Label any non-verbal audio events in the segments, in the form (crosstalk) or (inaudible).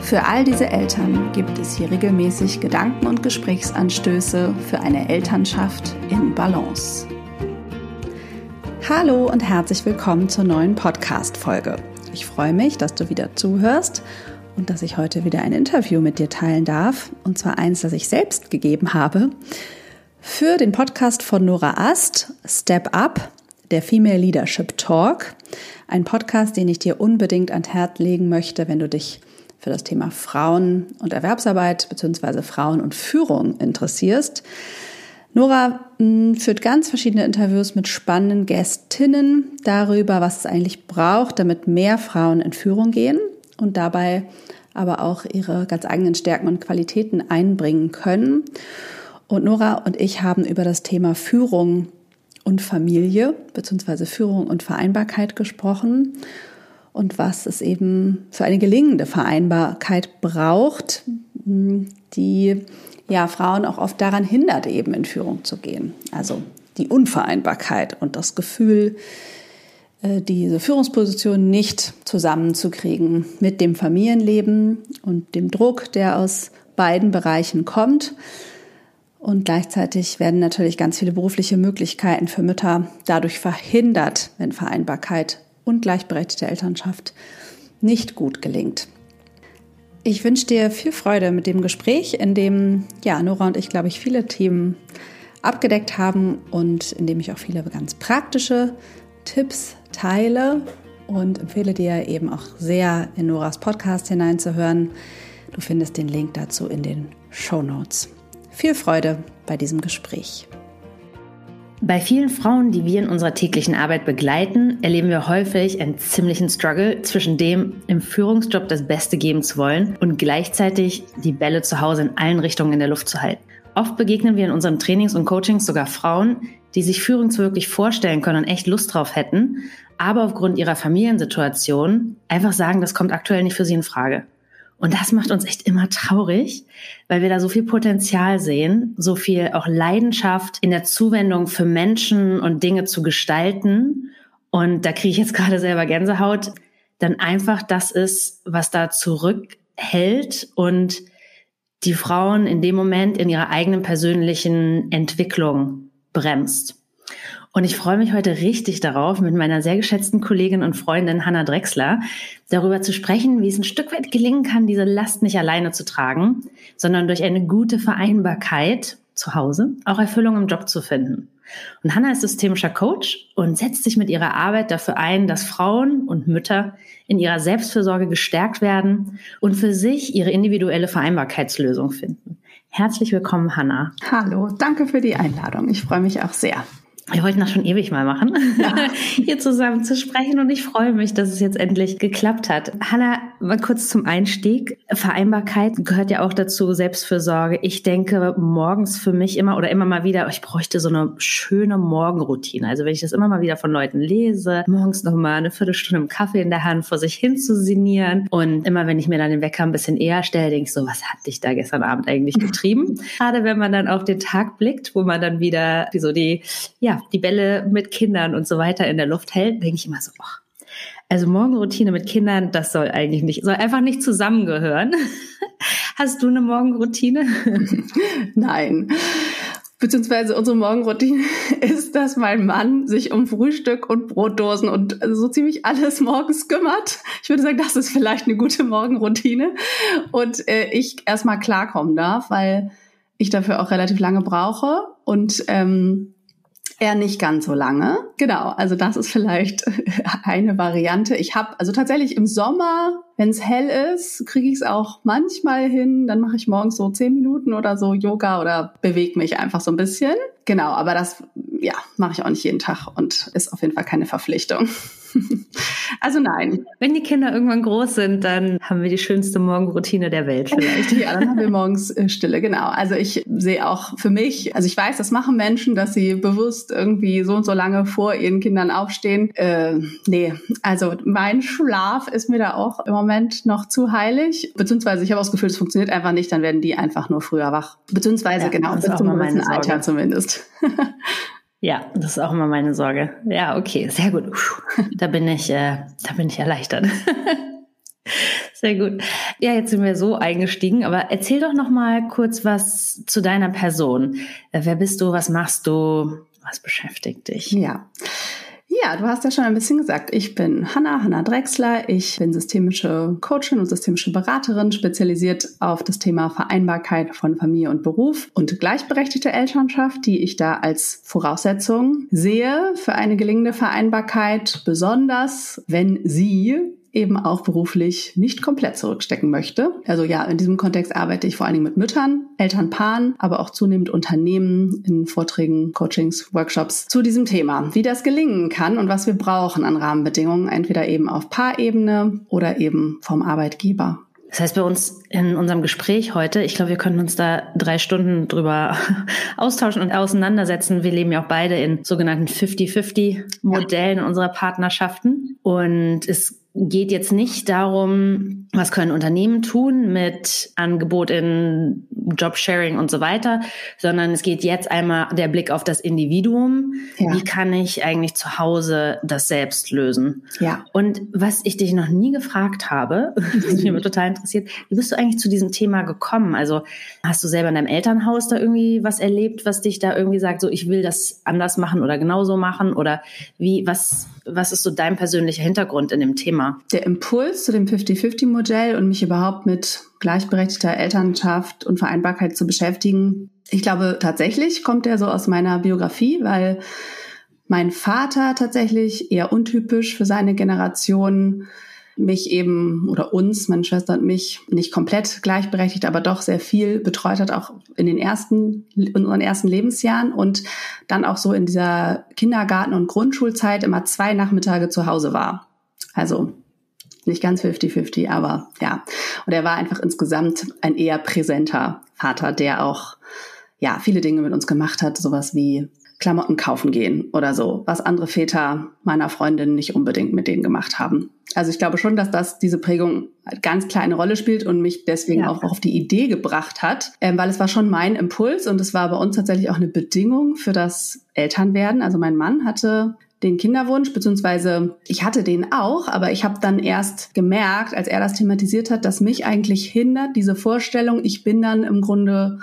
Für all diese Eltern gibt es hier regelmäßig Gedanken und Gesprächsanstöße für eine Elternschaft in Balance. Hallo und herzlich willkommen zur neuen Podcast-Folge. Ich freue mich, dass du wieder zuhörst und dass ich heute wieder ein Interview mit dir teilen darf. Und zwar eins, das ich selbst gegeben habe für den Podcast von Nora Ast, Step Up, der Female Leadership Talk. Ein Podcast, den ich dir unbedingt ans Herz legen möchte, wenn du dich für das Thema Frauen und Erwerbsarbeit bzw. Frauen und Führung interessierst. Nora hm, führt ganz verschiedene Interviews mit spannenden Gästinnen darüber, was es eigentlich braucht, damit mehr Frauen in Führung gehen und dabei aber auch ihre ganz eigenen Stärken und Qualitäten einbringen können. Und Nora und ich haben über das Thema Führung und Familie bzw. Führung und Vereinbarkeit gesprochen und was es eben für eine gelingende Vereinbarkeit braucht, die ja Frauen auch oft daran hindert, eben in Führung zu gehen. Also die Unvereinbarkeit und das Gefühl, äh, diese Führungsposition nicht zusammenzukriegen mit dem Familienleben und dem Druck, der aus beiden Bereichen kommt. Und gleichzeitig werden natürlich ganz viele berufliche Möglichkeiten für Mütter dadurch verhindert, wenn Vereinbarkeit und gleichberechtigte Elternschaft nicht gut gelingt. Ich wünsche dir viel Freude mit dem Gespräch, in dem ja, Nora und ich, glaube ich, viele Themen abgedeckt haben und in dem ich auch viele ganz praktische Tipps teile und empfehle dir eben auch sehr in Noras Podcast hineinzuhören. Du findest den Link dazu in den Show Notes. Viel Freude bei diesem Gespräch. Bei vielen Frauen, die wir in unserer täglichen Arbeit begleiten, erleben wir häufig einen ziemlichen Struggle zwischen dem, im Führungsjob das Beste geben zu wollen und gleichzeitig die Bälle zu Hause in allen Richtungen in der Luft zu halten. Oft begegnen wir in unseren Trainings und Coachings sogar Frauen, die sich Führung wirklich vorstellen können und echt Lust drauf hätten, aber aufgrund ihrer Familiensituation einfach sagen, das kommt aktuell nicht für sie in Frage. Und das macht uns echt immer traurig, weil wir da so viel Potenzial sehen, so viel auch Leidenschaft in der Zuwendung für Menschen und Dinge zu gestalten. Und da kriege ich jetzt (laughs) gerade selber Gänsehaut. Dann einfach das ist, was da zurückhält und die Frauen in dem Moment in ihrer eigenen persönlichen Entwicklung bremst. Und ich freue mich heute richtig darauf, mit meiner sehr geschätzten Kollegin und Freundin Hanna Drexler darüber zu sprechen, wie es ein Stück weit gelingen kann, diese Last nicht alleine zu tragen, sondern durch eine gute Vereinbarkeit zu Hause auch Erfüllung im Job zu finden. Und Hanna ist systemischer Coach und setzt sich mit ihrer Arbeit dafür ein, dass Frauen und Mütter in ihrer Selbstfürsorge gestärkt werden und für sich ihre individuelle Vereinbarkeitslösung finden. Herzlich willkommen, Hanna. Hallo, danke für die Einladung. Ich freue mich auch sehr. Wir wollten das schon ewig mal machen, ja. (laughs) hier zusammen zu sprechen und ich freue mich, dass es jetzt endlich geklappt hat. Hanna, mal kurz zum Einstieg. Vereinbarkeit gehört ja auch dazu, Selbstfürsorge. Ich denke morgens für mich immer oder immer mal wieder, ich bräuchte so eine schöne Morgenroutine. Also wenn ich das immer mal wieder von Leuten lese, morgens noch mal eine Viertelstunde im Kaffee in der Hand vor sich hin zu sinnieren und immer wenn ich mir dann den Wecker ein bisschen eher stelle, denke ich so, was hat dich da gestern Abend eigentlich getrieben? (laughs) Gerade wenn man dann auf den Tag blickt, wo man dann wieder wie so die, ja, die Bälle mit Kindern und so weiter in der Luft hält, denke ich immer so, ach, also Morgenroutine mit Kindern, das soll eigentlich nicht, soll einfach nicht zusammengehören. (laughs) Hast du eine Morgenroutine? (laughs) Nein. Beziehungsweise unsere Morgenroutine (laughs) ist, dass mein Mann sich um Frühstück und Brotdosen und so ziemlich alles morgens kümmert. Ich würde sagen, das ist vielleicht eine gute Morgenroutine. Und äh, ich erstmal klarkommen darf, weil ich dafür auch relativ lange brauche. Und ähm, er nicht ganz so lange. Genau, also das ist vielleicht (laughs) eine Variante. Ich habe also tatsächlich im Sommer Wenn es hell ist, kriege ich es auch manchmal hin. Dann mache ich morgens so zehn Minuten oder so Yoga oder bewege mich einfach so ein bisschen. Genau, aber das ja mache ich auch nicht jeden Tag und ist auf jeden Fall keine Verpflichtung. (laughs) also nein. Wenn die Kinder irgendwann groß sind, dann haben wir die schönste Morgenroutine der Welt vielleicht. ja, dann haben wir morgens äh, Stille, genau. Also ich sehe auch für mich, also ich weiß, das machen Menschen, dass sie bewusst irgendwie so und so lange vor ihren Kindern aufstehen. Äh, nee, also mein Schlaf ist mir da auch im Moment noch zu heilig. Beziehungsweise ich habe auch das Gefühl, es funktioniert einfach nicht, dann werden die einfach nur früher wach. Beziehungsweise ja, genau, bis zum gewissen Alter zumindest. (laughs) Ja, das ist auch immer meine Sorge. Ja, okay, sehr gut. Da bin ich, äh, da bin ich erleichtert. (laughs) Sehr gut. Ja, jetzt sind wir so eingestiegen, aber erzähl doch noch mal kurz was zu deiner Person. Äh, wer bist du? Was machst du? Was beschäftigt dich? Ja. Ja, du hast ja schon ein bisschen gesagt, ich bin Hanna, Hanna Drexler. Ich bin systemische Coachin und systemische Beraterin, spezialisiert auf das Thema Vereinbarkeit von Familie und Beruf und gleichberechtigte Elternschaft, die ich da als Voraussetzung sehe für eine gelingende Vereinbarkeit, besonders wenn sie eben auch beruflich nicht komplett zurückstecken möchte. Also ja, in diesem Kontext arbeite ich vor allen Dingen mit Müttern, Elternpaaren, aber auch zunehmend Unternehmen in Vorträgen, Coachings, Workshops zu diesem Thema. Wie das gelingen kann und was wir brauchen an Rahmenbedingungen, entweder eben auf Paarebene oder eben vom Arbeitgeber. Das heißt, bei uns in unserem Gespräch heute, ich glaube, wir können uns da drei Stunden drüber (laughs) austauschen und auseinandersetzen. Wir leben ja auch beide in sogenannten 50-50-Modellen ja. unserer Partnerschaften. Und es geht jetzt nicht darum, was können Unternehmen tun mit Angebot in Jobsharing und so weiter, sondern es geht jetzt einmal der Blick auf das Individuum. Ja. Wie kann ich eigentlich zu Hause das selbst lösen? Ja. Und was ich dich noch nie gefragt habe, (laughs) was mich total interessiert, wie bist du eigentlich zu diesem Thema gekommen? Also hast du selber in deinem Elternhaus da irgendwie was erlebt, was dich da irgendwie sagt, so ich will das anders machen oder genauso machen? Oder wie, was, was ist so dein persönlicher Hintergrund in dem Thema? Der Impuls zu dem 50-50-Modell und mich überhaupt mit gleichberechtigter Elternschaft und Vereinbarkeit zu beschäftigen, ich glaube tatsächlich kommt der so aus meiner Biografie, weil mein Vater tatsächlich eher untypisch für seine Generation mich eben oder uns, meine Schwester und mich, nicht komplett gleichberechtigt, aber doch sehr viel betreut hat, auch in den ersten, in unseren ersten Lebensjahren und dann auch so in dieser Kindergarten- und Grundschulzeit immer zwei Nachmittage zu Hause war. Also nicht ganz 50-50, aber ja. Und er war einfach insgesamt ein eher präsenter Vater, der auch ja viele Dinge mit uns gemacht hat, sowas wie Klamotten kaufen gehen oder so, was andere Väter meiner Freundin nicht unbedingt mit denen gemacht haben. Also ich glaube schon, dass das diese Prägung ganz klar eine Rolle spielt und mich deswegen ja. auch auf die Idee gebracht hat, ähm, weil es war schon mein Impuls und es war bei uns tatsächlich auch eine Bedingung für das Elternwerden. Also mein Mann hatte den Kinderwunsch, beziehungsweise ich hatte den auch, aber ich habe dann erst gemerkt, als er das thematisiert hat, dass mich eigentlich hindert diese Vorstellung, ich bin dann im Grunde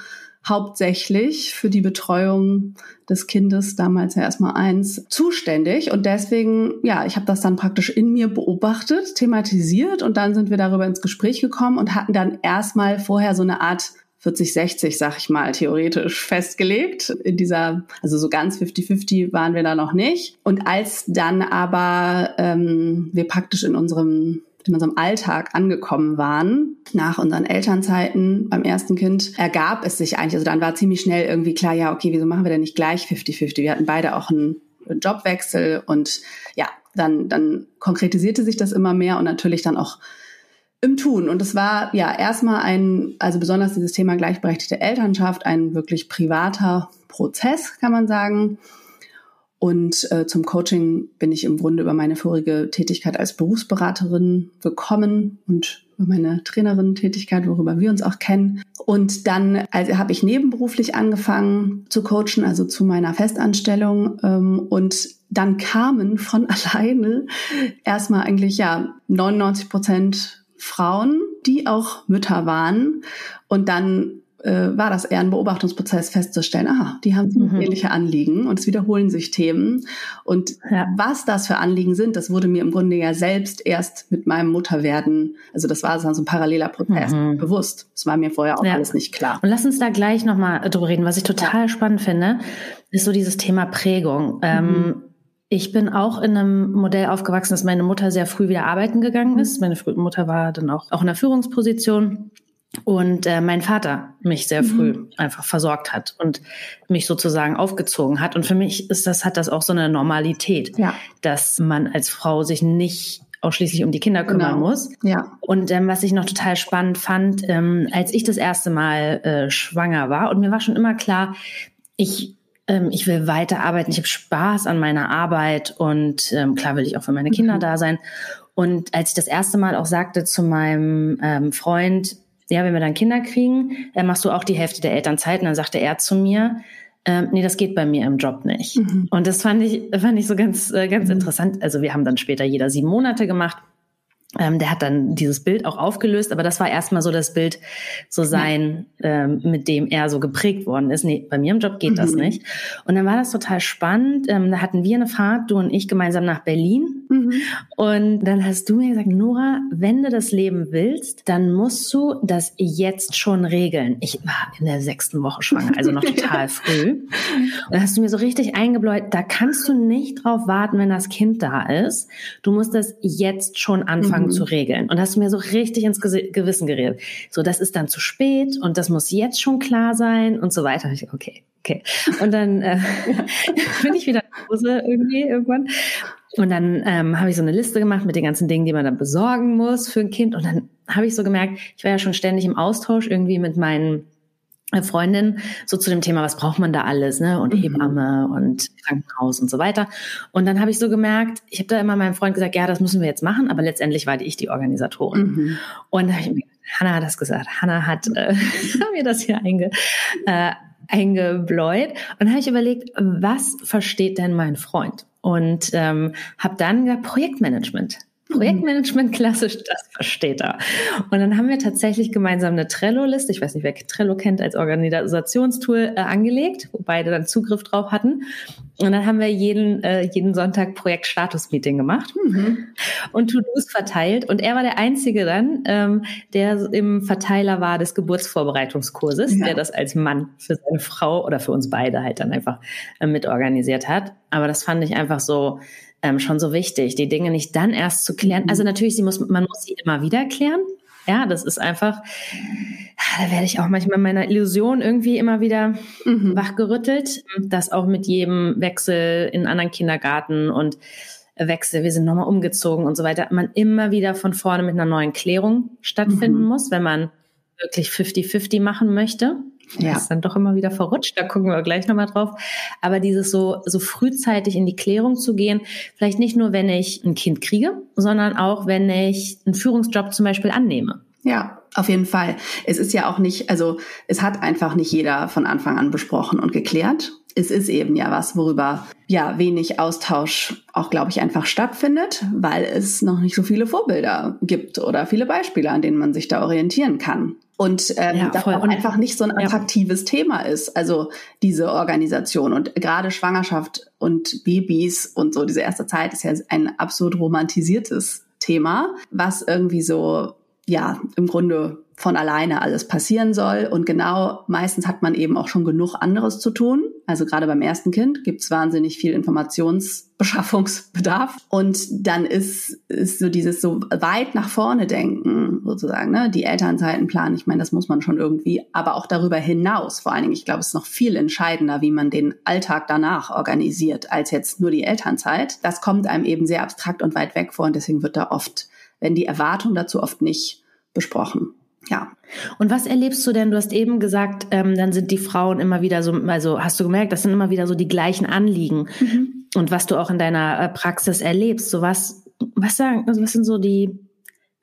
hauptsächlich für die Betreuung des Kindes, damals ja erstmal eins, zuständig. Und deswegen, ja, ich habe das dann praktisch in mir beobachtet, thematisiert und dann sind wir darüber ins Gespräch gekommen und hatten dann erstmal vorher so eine Art 40, 60, sag ich mal, theoretisch festgelegt. In dieser, also so ganz 50-50 waren wir da noch nicht. Und als dann aber ähm, wir praktisch in unserem in unserem Alltag angekommen waren, nach unseren Elternzeiten beim ersten Kind, ergab es sich eigentlich, also dann war ziemlich schnell irgendwie klar, ja, okay, wieso machen wir denn nicht gleich 50-50? Wir hatten beide auch einen Jobwechsel und ja, dann, dann konkretisierte sich das immer mehr und natürlich dann auch im Tun. Und es war ja erstmal ein, also besonders dieses Thema gleichberechtigte Elternschaft, ein wirklich privater Prozess, kann man sagen. Und äh, zum Coaching bin ich im Grunde über meine vorige Tätigkeit als Berufsberaterin gekommen und über meine Trainerin-Tätigkeit, worüber wir uns auch kennen. Und dann also habe ich nebenberuflich angefangen zu coachen, also zu meiner Festanstellung. Ähm, und dann kamen von (laughs) alleine erstmal eigentlich ja 99 Prozent Frauen, die auch Mütter waren. Und dann äh, war das eher ein Beobachtungsprozess festzustellen, aha, die haben mhm. ähnliche Anliegen und es wiederholen sich Themen. Und ja. was das für Anliegen sind, das wurde mir im Grunde ja selbst erst mit meinem Mutterwerden, also das war so ein paralleler Prozess, mhm. bewusst. Das war mir vorher auch ja. alles nicht klar. Und lass uns da gleich nochmal drüber reden. Was ich total ja. spannend finde, ist so dieses Thema Prägung. Ähm, mhm. Ähm, Ich bin auch in einem Modell aufgewachsen, dass meine Mutter sehr früh wieder arbeiten gegangen ist. Meine Mutter war dann auch, auch in der Führungsposition und äh, mein Vater mich sehr früh mhm. einfach versorgt hat und mich sozusagen aufgezogen hat. Und für mich ist das, hat das auch so eine Normalität, ja. dass man als Frau sich nicht ausschließlich um die Kinder kümmern genau. muss. Ja. Und ähm, was ich noch total spannend fand, ähm, als ich das erste Mal äh, schwanger war, und mir war schon immer klar, ich ähm, ich will weiter arbeiten, ich habe Spaß an meiner Arbeit und ähm, klar will ich auch für meine Kinder mhm. da sein. Und als ich das erste Mal auch sagte zu meinem ähm, Freund, ja, wenn wir dann Kinder kriegen, äh, machst du auch die Hälfte der Elternzeit. Und dann sagte er zu mir, ähm, nee, das geht bei mir im Job nicht. Mhm. Und das fand ich, fand ich so ganz, äh, ganz mhm. interessant. Also wir haben dann später jeder sieben Monate gemacht. Ähm, der hat dann dieses Bild auch aufgelöst, aber das war erstmal so das Bild, so sein, ähm, mit dem er so geprägt worden ist. Nee, bei mir im Job geht mhm. das nicht. Und dann war das total spannend. Ähm, da hatten wir eine Fahrt, du und ich gemeinsam nach Berlin. Mhm. Und dann hast du mir gesagt, Nora, wenn du das Leben willst, dann musst du das jetzt schon regeln. Ich war in der sechsten Woche schwanger, also noch (laughs) total früh. Und dann hast du mir so richtig eingebläut, da kannst du nicht drauf warten, wenn das Kind da ist. Du musst das jetzt schon anfangen mhm. zu regeln. Und hast du mir so richtig ins Gewissen geredet. So, das ist dann zu spät und das muss jetzt schon klar sein und so weiter. Und ich, okay, okay. Und dann äh, (laughs) bin ich wieder nach Hause irgendwie irgendwann. Und dann ähm, habe ich so eine Liste gemacht mit den ganzen Dingen, die man dann besorgen muss für ein Kind. Und dann habe ich so gemerkt, ich war ja schon ständig im Austausch irgendwie mit meinen Freundin so zu dem Thema, was braucht man da alles, ne? Und mhm. Hebamme und Krankenhaus und so weiter. Und dann habe ich so gemerkt, ich habe da immer meinem Freund gesagt, ja, das müssen wir jetzt machen, aber letztendlich war ich die Organisatorin. Mhm. Und da habe ich mir Hanna hat das gesagt. Hanna hat äh, (laughs) mir das hier einge, äh, eingebläut. Und dann habe ich überlegt, was versteht denn mein Freund? Und ähm, habe dann gesagt, Projektmanagement. Projektmanagement klassisch, das versteht er. Und dann haben wir tatsächlich gemeinsam eine Trello-Liste, ich weiß nicht, wer Trello kennt, als Organisationstool äh, angelegt, wo beide dann Zugriff drauf hatten. Und dann haben wir jeden, äh, jeden Sonntag Projekt-Status-Meeting gemacht mhm. und To-Dos verteilt. Und er war der Einzige dann, ähm, der im Verteiler war des Geburtsvorbereitungskurses, ja. der das als Mann für seine Frau oder für uns beide halt dann einfach äh, mitorganisiert hat. Aber das fand ich einfach so, ähm, schon so wichtig, die Dinge nicht dann erst zu klären. Also mhm. natürlich, sie muss, man muss sie immer wieder klären. Ja, das ist einfach, da werde ich auch manchmal meiner Illusion irgendwie immer wieder mhm. wachgerüttelt, dass auch mit jedem Wechsel in anderen Kindergarten und Wechsel, wir sind nochmal umgezogen und so weiter, man immer wieder von vorne mit einer neuen Klärung stattfinden mhm. muss, wenn man wirklich 50-50 machen möchte. Ja. Das ist dann doch immer wieder verrutscht, da gucken wir gleich nochmal drauf. Aber dieses so, so frühzeitig in die Klärung zu gehen, vielleicht nicht nur, wenn ich ein Kind kriege, sondern auch, wenn ich einen Führungsjob zum Beispiel annehme. Ja, auf jeden Fall. Es ist ja auch nicht, also es hat einfach nicht jeder von Anfang an besprochen und geklärt. Es ist eben ja was, worüber ja wenig Austausch auch, glaube ich, einfach stattfindet, weil es noch nicht so viele Vorbilder gibt oder viele Beispiele, an denen man sich da orientieren kann. Und ähm, ja, das auch einfach nicht so ein attraktives ja. Thema ist, also diese Organisation. Und gerade Schwangerschaft und Babys und so diese erste Zeit ist ja ein absolut romantisiertes Thema, was irgendwie so ja, im Grunde von alleine alles passieren soll. Und genau, meistens hat man eben auch schon genug anderes zu tun. Also gerade beim ersten Kind gibt's wahnsinnig viel Informationsbeschaffungsbedarf. Und dann ist, ist so dieses so weit nach vorne denken, sozusagen, ne? die Elternzeiten planen. Ich meine, das muss man schon irgendwie, aber auch darüber hinaus. Vor allen Dingen, ich glaube, es ist noch viel entscheidender, wie man den Alltag danach organisiert, als jetzt nur die Elternzeit. Das kommt einem eben sehr abstrakt und weit weg vor und deswegen wird da oft werden die Erwartungen dazu oft nicht besprochen. Ja. Und was erlebst du denn? Du hast eben gesagt, ähm, dann sind die Frauen immer wieder so, also hast du gemerkt, das sind immer wieder so die gleichen Anliegen. Mhm. Und was du auch in deiner äh, Praxis erlebst, so was, was sagen, also was sind so die,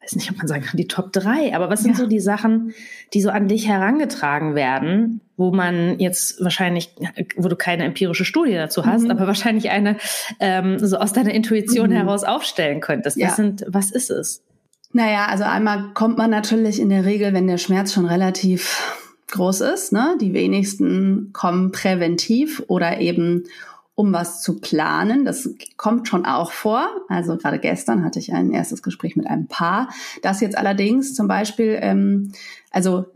weiß nicht, ob man sagen kann, die Top drei, aber was sind ja. so die Sachen, die so an dich herangetragen werden, wo man jetzt wahrscheinlich, wo du keine empirische Studie dazu hast, mhm. aber wahrscheinlich eine ähm, so aus deiner Intuition mhm. heraus aufstellen könntest. Ja. Was sind, was ist es? Naja, also einmal kommt man natürlich in der Regel, wenn der Schmerz schon relativ groß ist. Ne? Die wenigsten kommen präventiv oder eben um was zu planen. Das kommt schon auch vor. Also gerade gestern hatte ich ein erstes Gespräch mit einem Paar, das jetzt allerdings zum Beispiel, ähm, also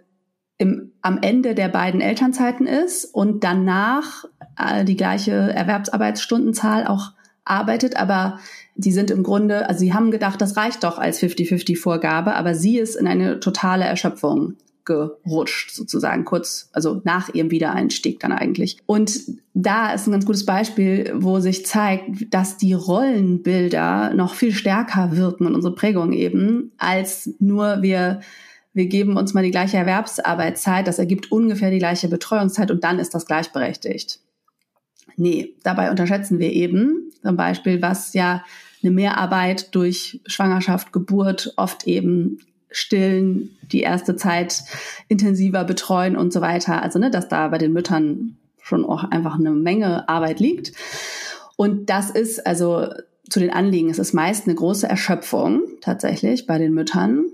im, am Ende der beiden Elternzeiten ist und danach äh, die gleiche Erwerbsarbeitsstundenzahl auch arbeitet, aber die sind im Grunde, also sie haben gedacht, das reicht doch als 50-50-Vorgabe, aber sie ist in eine totale Erschöpfung gerutscht, sozusagen, kurz, also nach ihrem Wiedereinstieg dann eigentlich. Und da ist ein ganz gutes Beispiel, wo sich zeigt, dass die Rollenbilder noch viel stärker wirken und unsere Prägung eben, als nur wir wir geben uns mal die gleiche Erwerbsarbeitszeit, das ergibt ungefähr die gleiche Betreuungszeit und dann ist das gleichberechtigt. Nee, dabei unterschätzen wir eben zum Beispiel, was ja eine Mehrarbeit durch Schwangerschaft, Geburt, oft eben stillen, die erste Zeit intensiver betreuen und so weiter. Also, ne, dass da bei den Müttern schon auch einfach eine Menge Arbeit liegt. Und das ist also zu den Anliegen, es ist meist eine große Erschöpfung tatsächlich bei den Müttern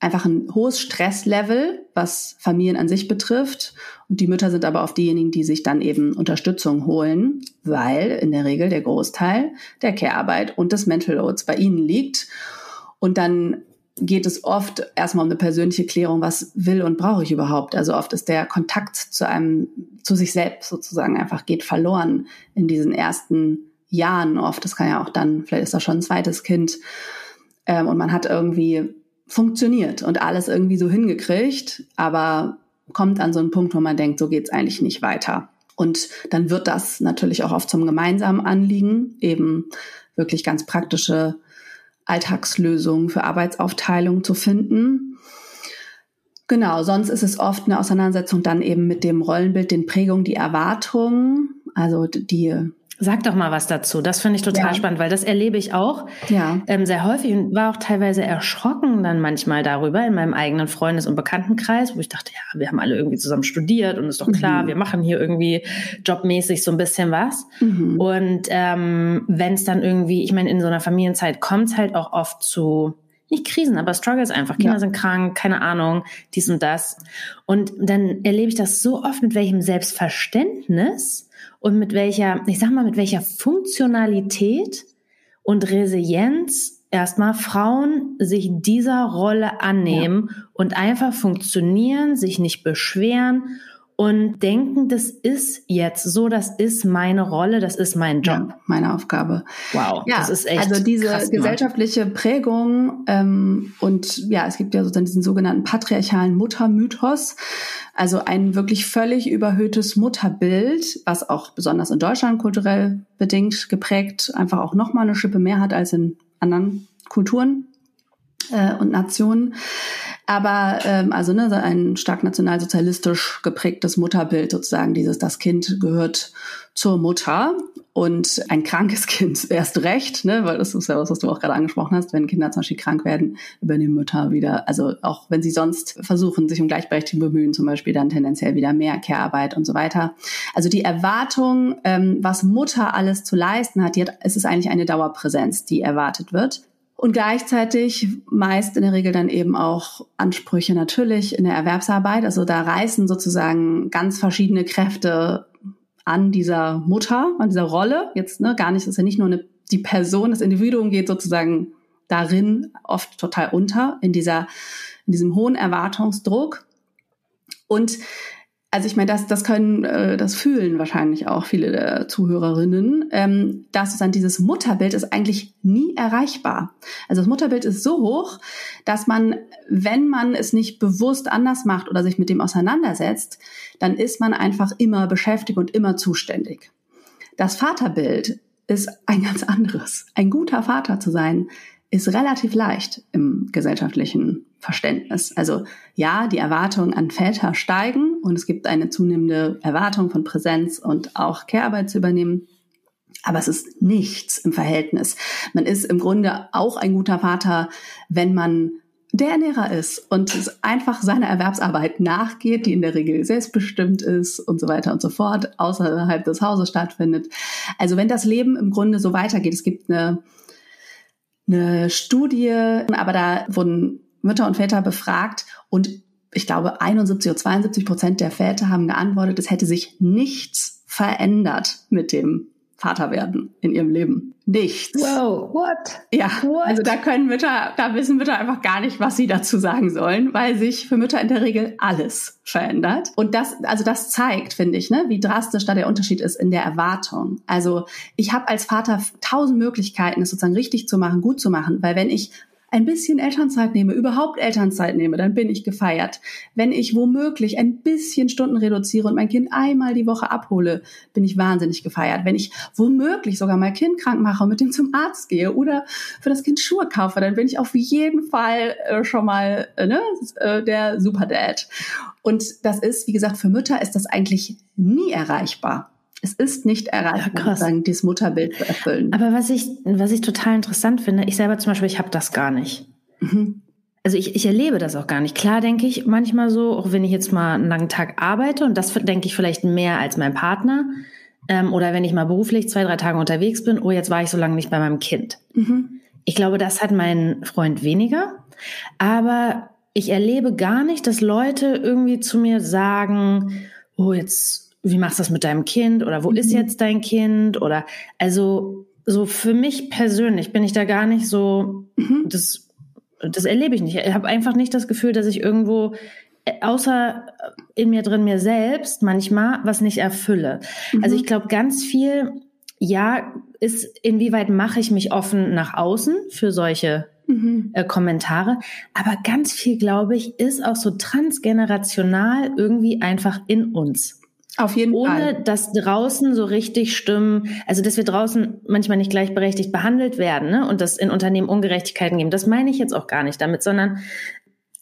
einfach ein hohes Stresslevel, was Familien an sich betrifft. Und die Mütter sind aber oft diejenigen, die sich dann eben Unterstützung holen, weil in der Regel der Großteil der Care-Arbeit und des Mental Loads bei ihnen liegt. Und dann geht es oft erstmal um eine persönliche Klärung, was will und brauche ich überhaupt. Also oft ist der Kontakt zu einem, zu sich selbst sozusagen einfach geht verloren in diesen ersten Jahren oft. Das kann ja auch dann, vielleicht ist das schon ein zweites Kind. Ähm, und man hat irgendwie funktioniert und alles irgendwie so hingekriegt, aber kommt an so einen Punkt, wo man denkt, so geht's eigentlich nicht weiter. Und dann wird das natürlich auch oft zum gemeinsamen Anliegen, eben wirklich ganz praktische Alltagslösungen für Arbeitsaufteilung zu finden. Genau, sonst ist es oft eine Auseinandersetzung dann eben mit dem Rollenbild, den Prägungen, die Erwartungen, also die Sag doch mal was dazu. Das finde ich total ja. spannend, weil das erlebe ich auch ja. ähm, sehr häufig und war auch teilweise erschrocken dann manchmal darüber in meinem eigenen Freundes- und Bekanntenkreis, wo ich dachte, ja, wir haben alle irgendwie zusammen studiert und ist doch klar, mhm. wir machen hier irgendwie jobmäßig so ein bisschen was. Mhm. Und ähm, wenn es dann irgendwie, ich meine, in so einer Familienzeit kommt es halt auch oft zu nicht Krisen, aber Struggles einfach. Kinder ja. sind krank, keine Ahnung, dies und das. Und dann erlebe ich das so oft, mit welchem Selbstverständnis und mit welcher, ich sag mal, mit welcher Funktionalität und Resilienz erstmal Frauen sich dieser Rolle annehmen ja. und einfach funktionieren, sich nicht beschweren und denken, das ist jetzt so, das ist meine Rolle, das ist mein Job. Ja, meine Aufgabe. Wow, ja, das ist echt. Also diese krass gesellschaftliche Prägung ähm, und ja, es gibt ja sozusagen diesen sogenannten patriarchalen Muttermythos, also ein wirklich völlig überhöhtes Mutterbild, was auch besonders in Deutschland kulturell bedingt geprägt einfach auch noch mal eine Schippe mehr hat als in anderen Kulturen äh, und Nationen. Aber ähm, also ne, ein stark nationalsozialistisch geprägtes Mutterbild sozusagen, dieses das Kind gehört zur Mutter und ein krankes (laughs) Kind erst recht, ne, weil das ist ja was, was du auch gerade angesprochen hast, wenn Kinder zum Beispiel krank werden, übernehmen Mütter wieder, also auch wenn sie sonst versuchen, sich um Gleichberechtigung bemühen, zum Beispiel dann tendenziell wieder mehr Care-Arbeit und so weiter. Also die Erwartung, ähm, was Mutter alles zu leisten hat, die hat, es eigentlich eine Dauerpräsenz, die erwartet wird. Und gleichzeitig meist in der Regel dann eben auch Ansprüche natürlich in der Erwerbsarbeit. Also da reißen sozusagen ganz verschiedene Kräfte an dieser Mutter, an dieser Rolle. Jetzt ne, gar nicht, ist ja nicht nur eine, die Person, das Individuum geht sozusagen darin oft total unter, in dieser, in diesem hohen Erwartungsdruck. Und also ich meine, das, das können, äh, das fühlen wahrscheinlich auch viele der Zuhörerinnen, ähm, dass dann dieses Mutterbild ist eigentlich nie erreichbar. Also das Mutterbild ist so hoch, dass man, wenn man es nicht bewusst anders macht oder sich mit dem auseinandersetzt, dann ist man einfach immer beschäftigt und immer zuständig. Das Vaterbild ist ein ganz anderes. Ein guter Vater zu sein, ist relativ leicht im gesellschaftlichen Verständnis. Also ja, die Erwartungen an Väter steigen und es gibt eine zunehmende Erwartung von Präsenz und auch Care-Arbeit zu übernehmen. Aber es ist nichts im Verhältnis. Man ist im Grunde auch ein guter Vater, wenn man der Ernährer ist und einfach seiner Erwerbsarbeit nachgeht, die in der Regel selbstbestimmt ist und so weiter und so fort, außerhalb des Hauses stattfindet. Also wenn das Leben im Grunde so weitergeht, es gibt eine, eine Studie, aber da wurden Mütter und Väter befragt und ich glaube 71 oder 72 Prozent der Väter haben geantwortet, es hätte sich nichts verändert mit dem Vater werden in ihrem Leben. Nichts. Wow, what? Ja, What? also da können Mütter, da wissen Mütter einfach gar nicht, was sie dazu sagen sollen, weil sich für Mütter in der Regel alles verändert. Und das, also das zeigt, finde ich, ne, wie drastisch da der Unterschied ist in der Erwartung. Also ich habe als Vater tausend Möglichkeiten, es sozusagen richtig zu machen, gut zu machen, weil wenn ich ein bisschen Elternzeit nehme, überhaupt Elternzeit nehme, dann bin ich gefeiert. Wenn ich womöglich ein bisschen Stunden reduziere und mein Kind einmal die Woche abhole, bin ich wahnsinnig gefeiert. Wenn ich womöglich sogar mein Kind krank mache und mit dem zum Arzt gehe oder für das Kind Schuhe kaufe, dann bin ich auf jeden Fall äh, schon mal äh, ne, äh, der Superdad. Und das ist, wie gesagt, für Mütter ist das eigentlich nie erreichbar. Es ist nicht erreichbar, Ja, dieses Mutterbild zu erfüllen. Aber was ich, was ich total interessant finde, ich selber zum Beispiel, ich habe das gar nicht. Mhm. Also ich, ich erlebe das auch gar nicht. Klar denke ich manchmal so, auch wenn ich jetzt mal einen langen Tag arbeite und das denke ich vielleicht mehr als mein Partner. Ähm, oder wenn ich mal beruflich zwei, drei Tage unterwegs bin, oh, jetzt war ich so lange nicht bei meinem Kind. Mhm. Ich glaube, das hat mein Freund weniger. Aber ich erlebe gar nicht, dass Leute irgendwie zu mir sagen, oh, jetzt, wie machst du das mit deinem Kind? Oder wo ist Mhm. jetzt dein Kind? Oder, also, so für mich persönlich bin ich da gar nicht so, Mhm. das, das erlebe ich nicht. Ich habe einfach nicht das Gefühl, dass ich irgendwo, äh, außer in mir drin, mir selbst manchmal was nicht erfülle. Also Mhm. ich glaube, ganz viel, ja, ist, inwieweit mache ich mich offen nach außen für solche Mhm. äh, Kommentare. Aber ganz viel, glaube ich, ist auch so transgenerational irgendwie einfach in uns. Auf jeden Ohne Fall. dass draußen so richtig stimmen, also dass wir draußen manchmal nicht gleichberechtigt behandelt werden ne? und dass in Unternehmen Ungerechtigkeiten geben. Das meine ich jetzt auch gar nicht damit, sondern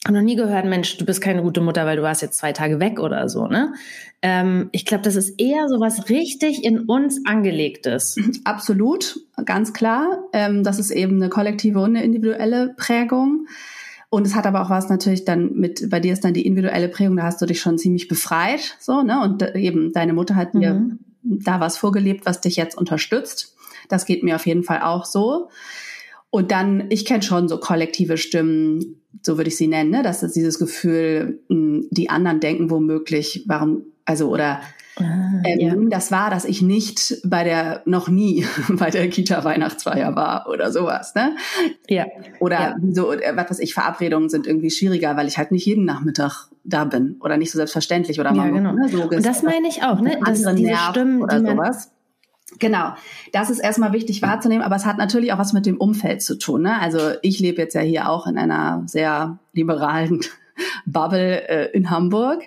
habe noch nie gehört, Mensch, du bist keine gute Mutter, weil du warst jetzt zwei Tage weg oder so. Ne? Ähm, ich glaube, das ist eher so was richtig in uns angelegtes. (clears throat) Absolut, ganz klar. Ähm, das ist eben eine kollektive und eine individuelle Prägung. Und es hat aber auch was natürlich dann mit, bei dir ist dann die individuelle Prägung, da hast du dich schon ziemlich befreit, so, ne? Und eben deine Mutter hat dir Mhm. da was vorgelebt, was dich jetzt unterstützt. Das geht mir auf jeden Fall auch so. Und dann, ich kenne schon so kollektive Stimmen, so würde ich sie nennen, ne? Das ist dieses Gefühl, mh, die anderen denken womöglich, warum, also, oder ähm, ja. das war, dass ich nicht bei der, noch nie (laughs) bei der Kita-Weihnachtsfeier war oder sowas, ne? ja. Oder Ja. so, äh, was weiß ich, Verabredungen sind irgendwie schwieriger, weil ich halt nicht jeden Nachmittag da bin oder nicht so selbstverständlich oder Ja, mal genau. ne, so Und das meine ich auch, ne? Dass anderen diese Stimmen, oder die man, sowas. Genau, das ist erstmal wichtig wahrzunehmen, aber es hat natürlich auch was mit dem Umfeld zu tun. Ne? Also ich lebe jetzt ja hier auch in einer sehr liberalen (laughs) Bubble äh, in Hamburg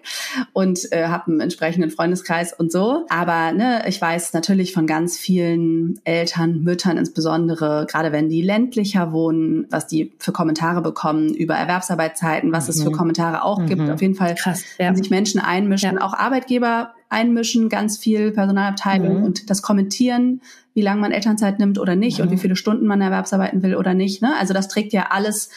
und äh, habe einen entsprechenden Freundeskreis und so. Aber ne, ich weiß natürlich von ganz vielen Eltern, Müttern insbesondere, gerade wenn die ländlicher wohnen, was die für Kommentare bekommen über Erwerbsarbeitszeiten, was es für Mhm. Kommentare auch gibt. Mhm. Auf jeden Fall krass, ja. wenn sich Menschen einmischen, Ja. auch Arbeitgeber einmischen, ganz viel Personalabteilung Mhm. und das kommentieren, wie lange man Elternzeit nimmt oder nicht und Mhm. wie viele Stunden man erwerbsarbeiten will oder nicht. Ne? Also das trägt ja alles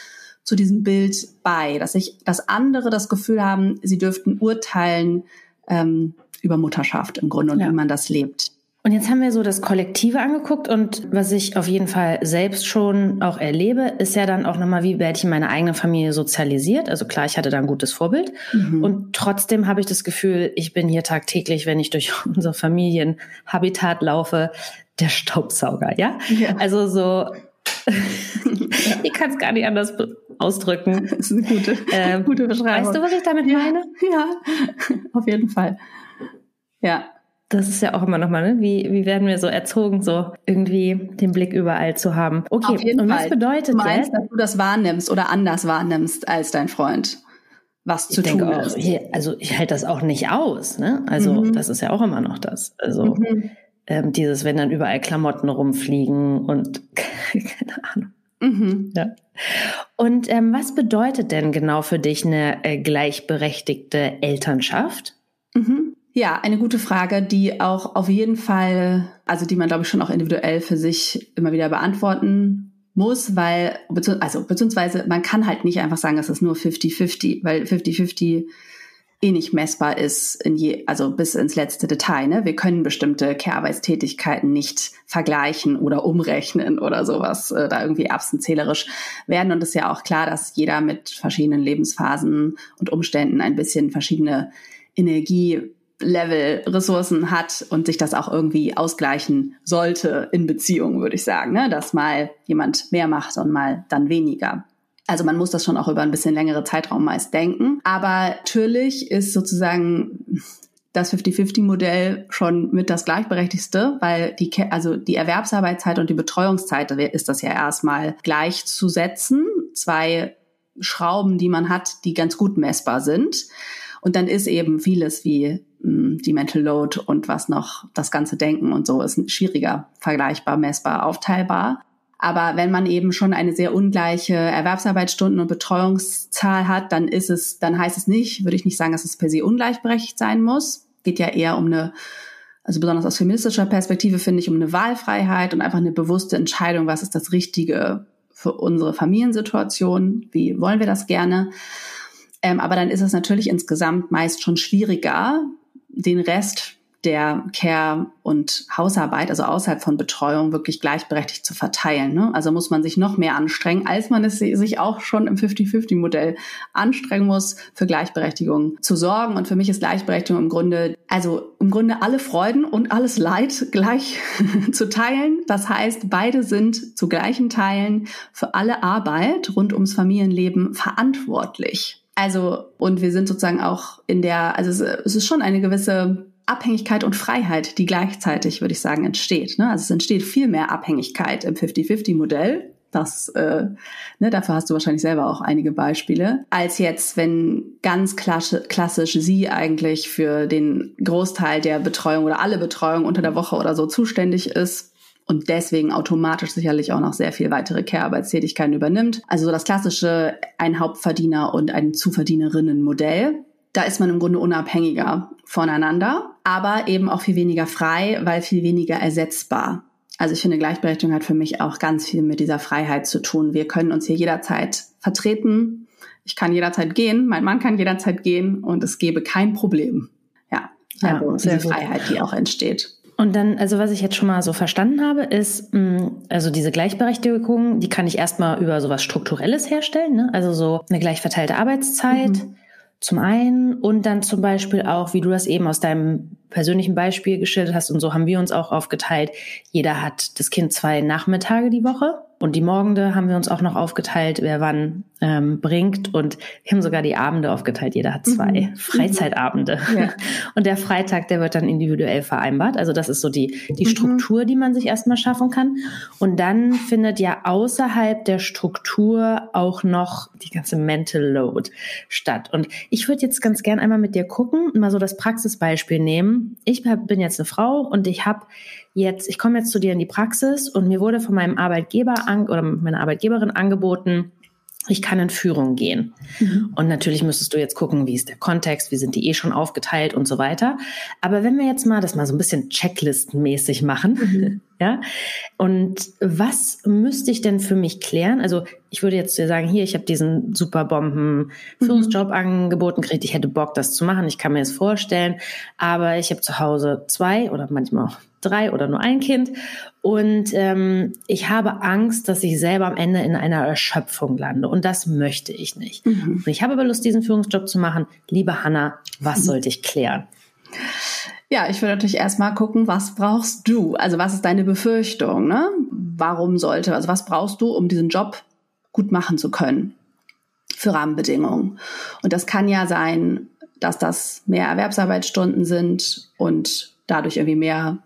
zu diesem Bild bei, dass ich, dass andere das Gefühl haben, sie dürften urteilen ähm, über Mutterschaft im Grunde und Ja. wie man das lebt. Und jetzt haben wir so das Kollektive angeguckt und was ich auf jeden Fall selbst schon auch erlebe, ist ja dann auch nochmal, wie werde ich in meiner eigenen Familie sozialisiert. Also klar, ich hatte da ein gutes Vorbild Mhm. und trotzdem habe ich das Gefühl, ich bin hier tagtäglich, wenn ich durch (laughs) unser Familienhabitat laufe, der Staubsauger, ja? Ja. Also so, (laughs) ich kann es gar nicht anders ausdrücken. (laughs) Das ist eine gute, Ähm, gute Beschreibung. Weißt du, was ich damit ja, meine? ja, auf jeden Fall. Ja, Das ist ja auch immer nochmal, ne? Wie, wie werden wir so erzogen, so irgendwie den Blick überall zu haben? Okay, und Fall. was bedeutet Du meinst, jetzt? dass du das wahrnimmst oder anders wahrnimmst als dein Freund, was zu Ich tun auch, ist. hier, also ich halte das auch nicht aus, ne? Also Mhm. das ist ja auch immer noch das. Also Mhm. ähm, dieses, wenn dann überall Klamotten rumfliegen und (laughs) keine Ahnung. Mhm. Ja. Und ähm, was bedeutet denn genau für dich eine äh, gleichberechtigte Elternschaft? Mhm. Ja, eine gute Frage, die auch auf jeden Fall, also die man glaube ich schon auch individuell für sich immer wieder beantworten muss, weil, also beziehungsweise man kann halt nicht einfach sagen, es ist nur 50-50, weil 50-50 eh nicht messbar ist, in je, also bis ins letzte Detail. Ne? Wir können bestimmte Care-Arbeitstätigkeiten nicht vergleichen oder umrechnen oder sowas, äh, da irgendwie erbsenzählerisch werden. Und es ist ja auch klar, dass jeder mit verschiedenen Lebensphasen und Umständen ein bisschen verschiedene Energie Level Ressourcen hat und sich das auch irgendwie ausgleichen sollte in Beziehungen, würde ich sagen, ne? dass mal jemand mehr macht und mal dann weniger. Also man muss das schon auch über ein bisschen längere Zeitraum meist denken. Aber natürlich ist sozusagen das 50-50-Modell schon mit das gleichberechtigste, weil die, also die Erwerbsarbeitszeit und die Betreuungszeit ist das ja erstmal gleichzusetzen. Zwei Schrauben, die man hat, die ganz gut messbar sind. Und dann ist eben vieles wie die Mental Load und was noch das ganze Denken und so ist schwieriger vergleichbar, messbar, aufteilbar. Aber wenn man eben schon eine sehr ungleiche Erwerbsarbeitsstunden und Betreuungszahl hat, dann ist es, dann heißt es nicht, würde ich nicht sagen, dass es per se ungleichberechtigt sein muss. Geht ja eher um eine, also besonders aus feministischer Perspektive finde ich, um eine Wahlfreiheit und einfach eine bewusste Entscheidung, was ist das Richtige für unsere Familiensituation, wie wollen wir das gerne. Ähm, aber dann ist es natürlich insgesamt meist schon schwieriger, den Rest der Care- und Hausarbeit, also außerhalb von Betreuung, wirklich gleichberechtigt zu verteilen. Ne? Also muss man sich noch mehr anstrengen, als man es sich auch schon im 50-50-Modell anstrengen muss, für Gleichberechtigung zu sorgen. Und für mich ist Gleichberechtigung im Grunde, also im Grunde alle Freuden und alles Leid gleich (laughs) zu teilen. Das heißt, beide sind zu gleichen Teilen für alle Arbeit rund ums Familienleben verantwortlich. Also, und wir sind sozusagen auch in der, also es ist schon eine gewisse Abhängigkeit und Freiheit, die gleichzeitig, würde ich sagen, entsteht. Ne? Also es entsteht viel mehr Abhängigkeit im 50-50-Modell. Das, äh, ne, dafür hast du wahrscheinlich selber auch einige Beispiele, als jetzt, wenn ganz klassisch sie eigentlich für den Großteil der Betreuung oder alle Betreuung unter der Woche oder so zuständig ist und deswegen automatisch sicherlich auch noch sehr viel weitere Care-Arbeitstätigkeiten übernimmt. Also so das klassische ein Hauptverdiener und ein Zuverdienerinnen-Modell. Da ist man im Grunde unabhängiger voneinander, aber eben auch viel weniger frei, weil viel weniger ersetzbar. Also ich finde, Gleichberechtigung hat für mich auch ganz viel mit dieser Freiheit zu tun. Wir können uns hier jederzeit vertreten. Ich kann jederzeit gehen, mein Mann kann jederzeit gehen und es gäbe kein Problem. Ja, also ja, diese Freiheit, die auch entsteht. Und dann, also was ich jetzt schon mal so verstanden habe, ist, mm, also diese Gleichberechtigung, die kann ich erstmal über sowas Strukturelles herstellen, ne? also so eine gleich verteilte Arbeitszeit. Mhm zum einen und dann zum Beispiel auch, wie du das eben aus deinem persönlichen Beispiel geschildert hast und so haben wir uns auch aufgeteilt. Jeder hat das Kind zwei Nachmittage die Woche und die Morgende haben wir uns auch noch aufgeteilt, wer wann ähm, bringt. Und wir haben sogar die Abende aufgeteilt. Jeder hat zwei mhm. Freizeitabende. Ja. (laughs) Und der Freitag, der wird dann individuell vereinbart. Also das ist so die, die mhm. Struktur, die man sich erstmal schaffen kann. Und dann findet ja außerhalb der Struktur auch noch die ganze Mental Load statt. Und ich würde jetzt ganz gern einmal mit dir gucken und mal so das Praxisbeispiel nehmen. Ich bin jetzt eine Frau und ich habe jetzt, ich komme jetzt zu dir in die Praxis und mir wurde von meinem Arbeitgeber an, oder meiner Arbeitgeberin angeboten, ich kann in Führung gehen. Mhm. Und natürlich müsstest du jetzt gucken, wie ist der Kontext, wie sind die eh schon aufgeteilt und so weiter. Aber wenn wir jetzt mal das mal so ein bisschen checklistenmäßig machen, mhm. Ja, und was müsste ich denn für mich klären? Also ich würde jetzt sagen, hier, ich habe diesen super Bomben Führungsjob mhm. angeboten gekriegt, ich hätte Bock, das zu machen, ich kann mir das vorstellen, aber ich habe zu Hause zwei oder manchmal auch drei oder nur ein Kind. Und ähm, ich habe Angst, dass ich selber am Ende in einer Erschöpfung lande. Und das möchte ich nicht. Mhm. Und ich habe aber Lust, diesen Führungsjob zu machen. Liebe Hanna, was mhm. sollte ich klären? Ja, ich würde natürlich erstmal gucken, was brauchst du? Also was ist deine Befürchtung? Ne? Warum sollte, also was brauchst du, um diesen Job gut machen zu können? Für Rahmenbedingungen. Und das kann ja sein, dass das mehr Erwerbsarbeitsstunden sind und dadurch irgendwie mehr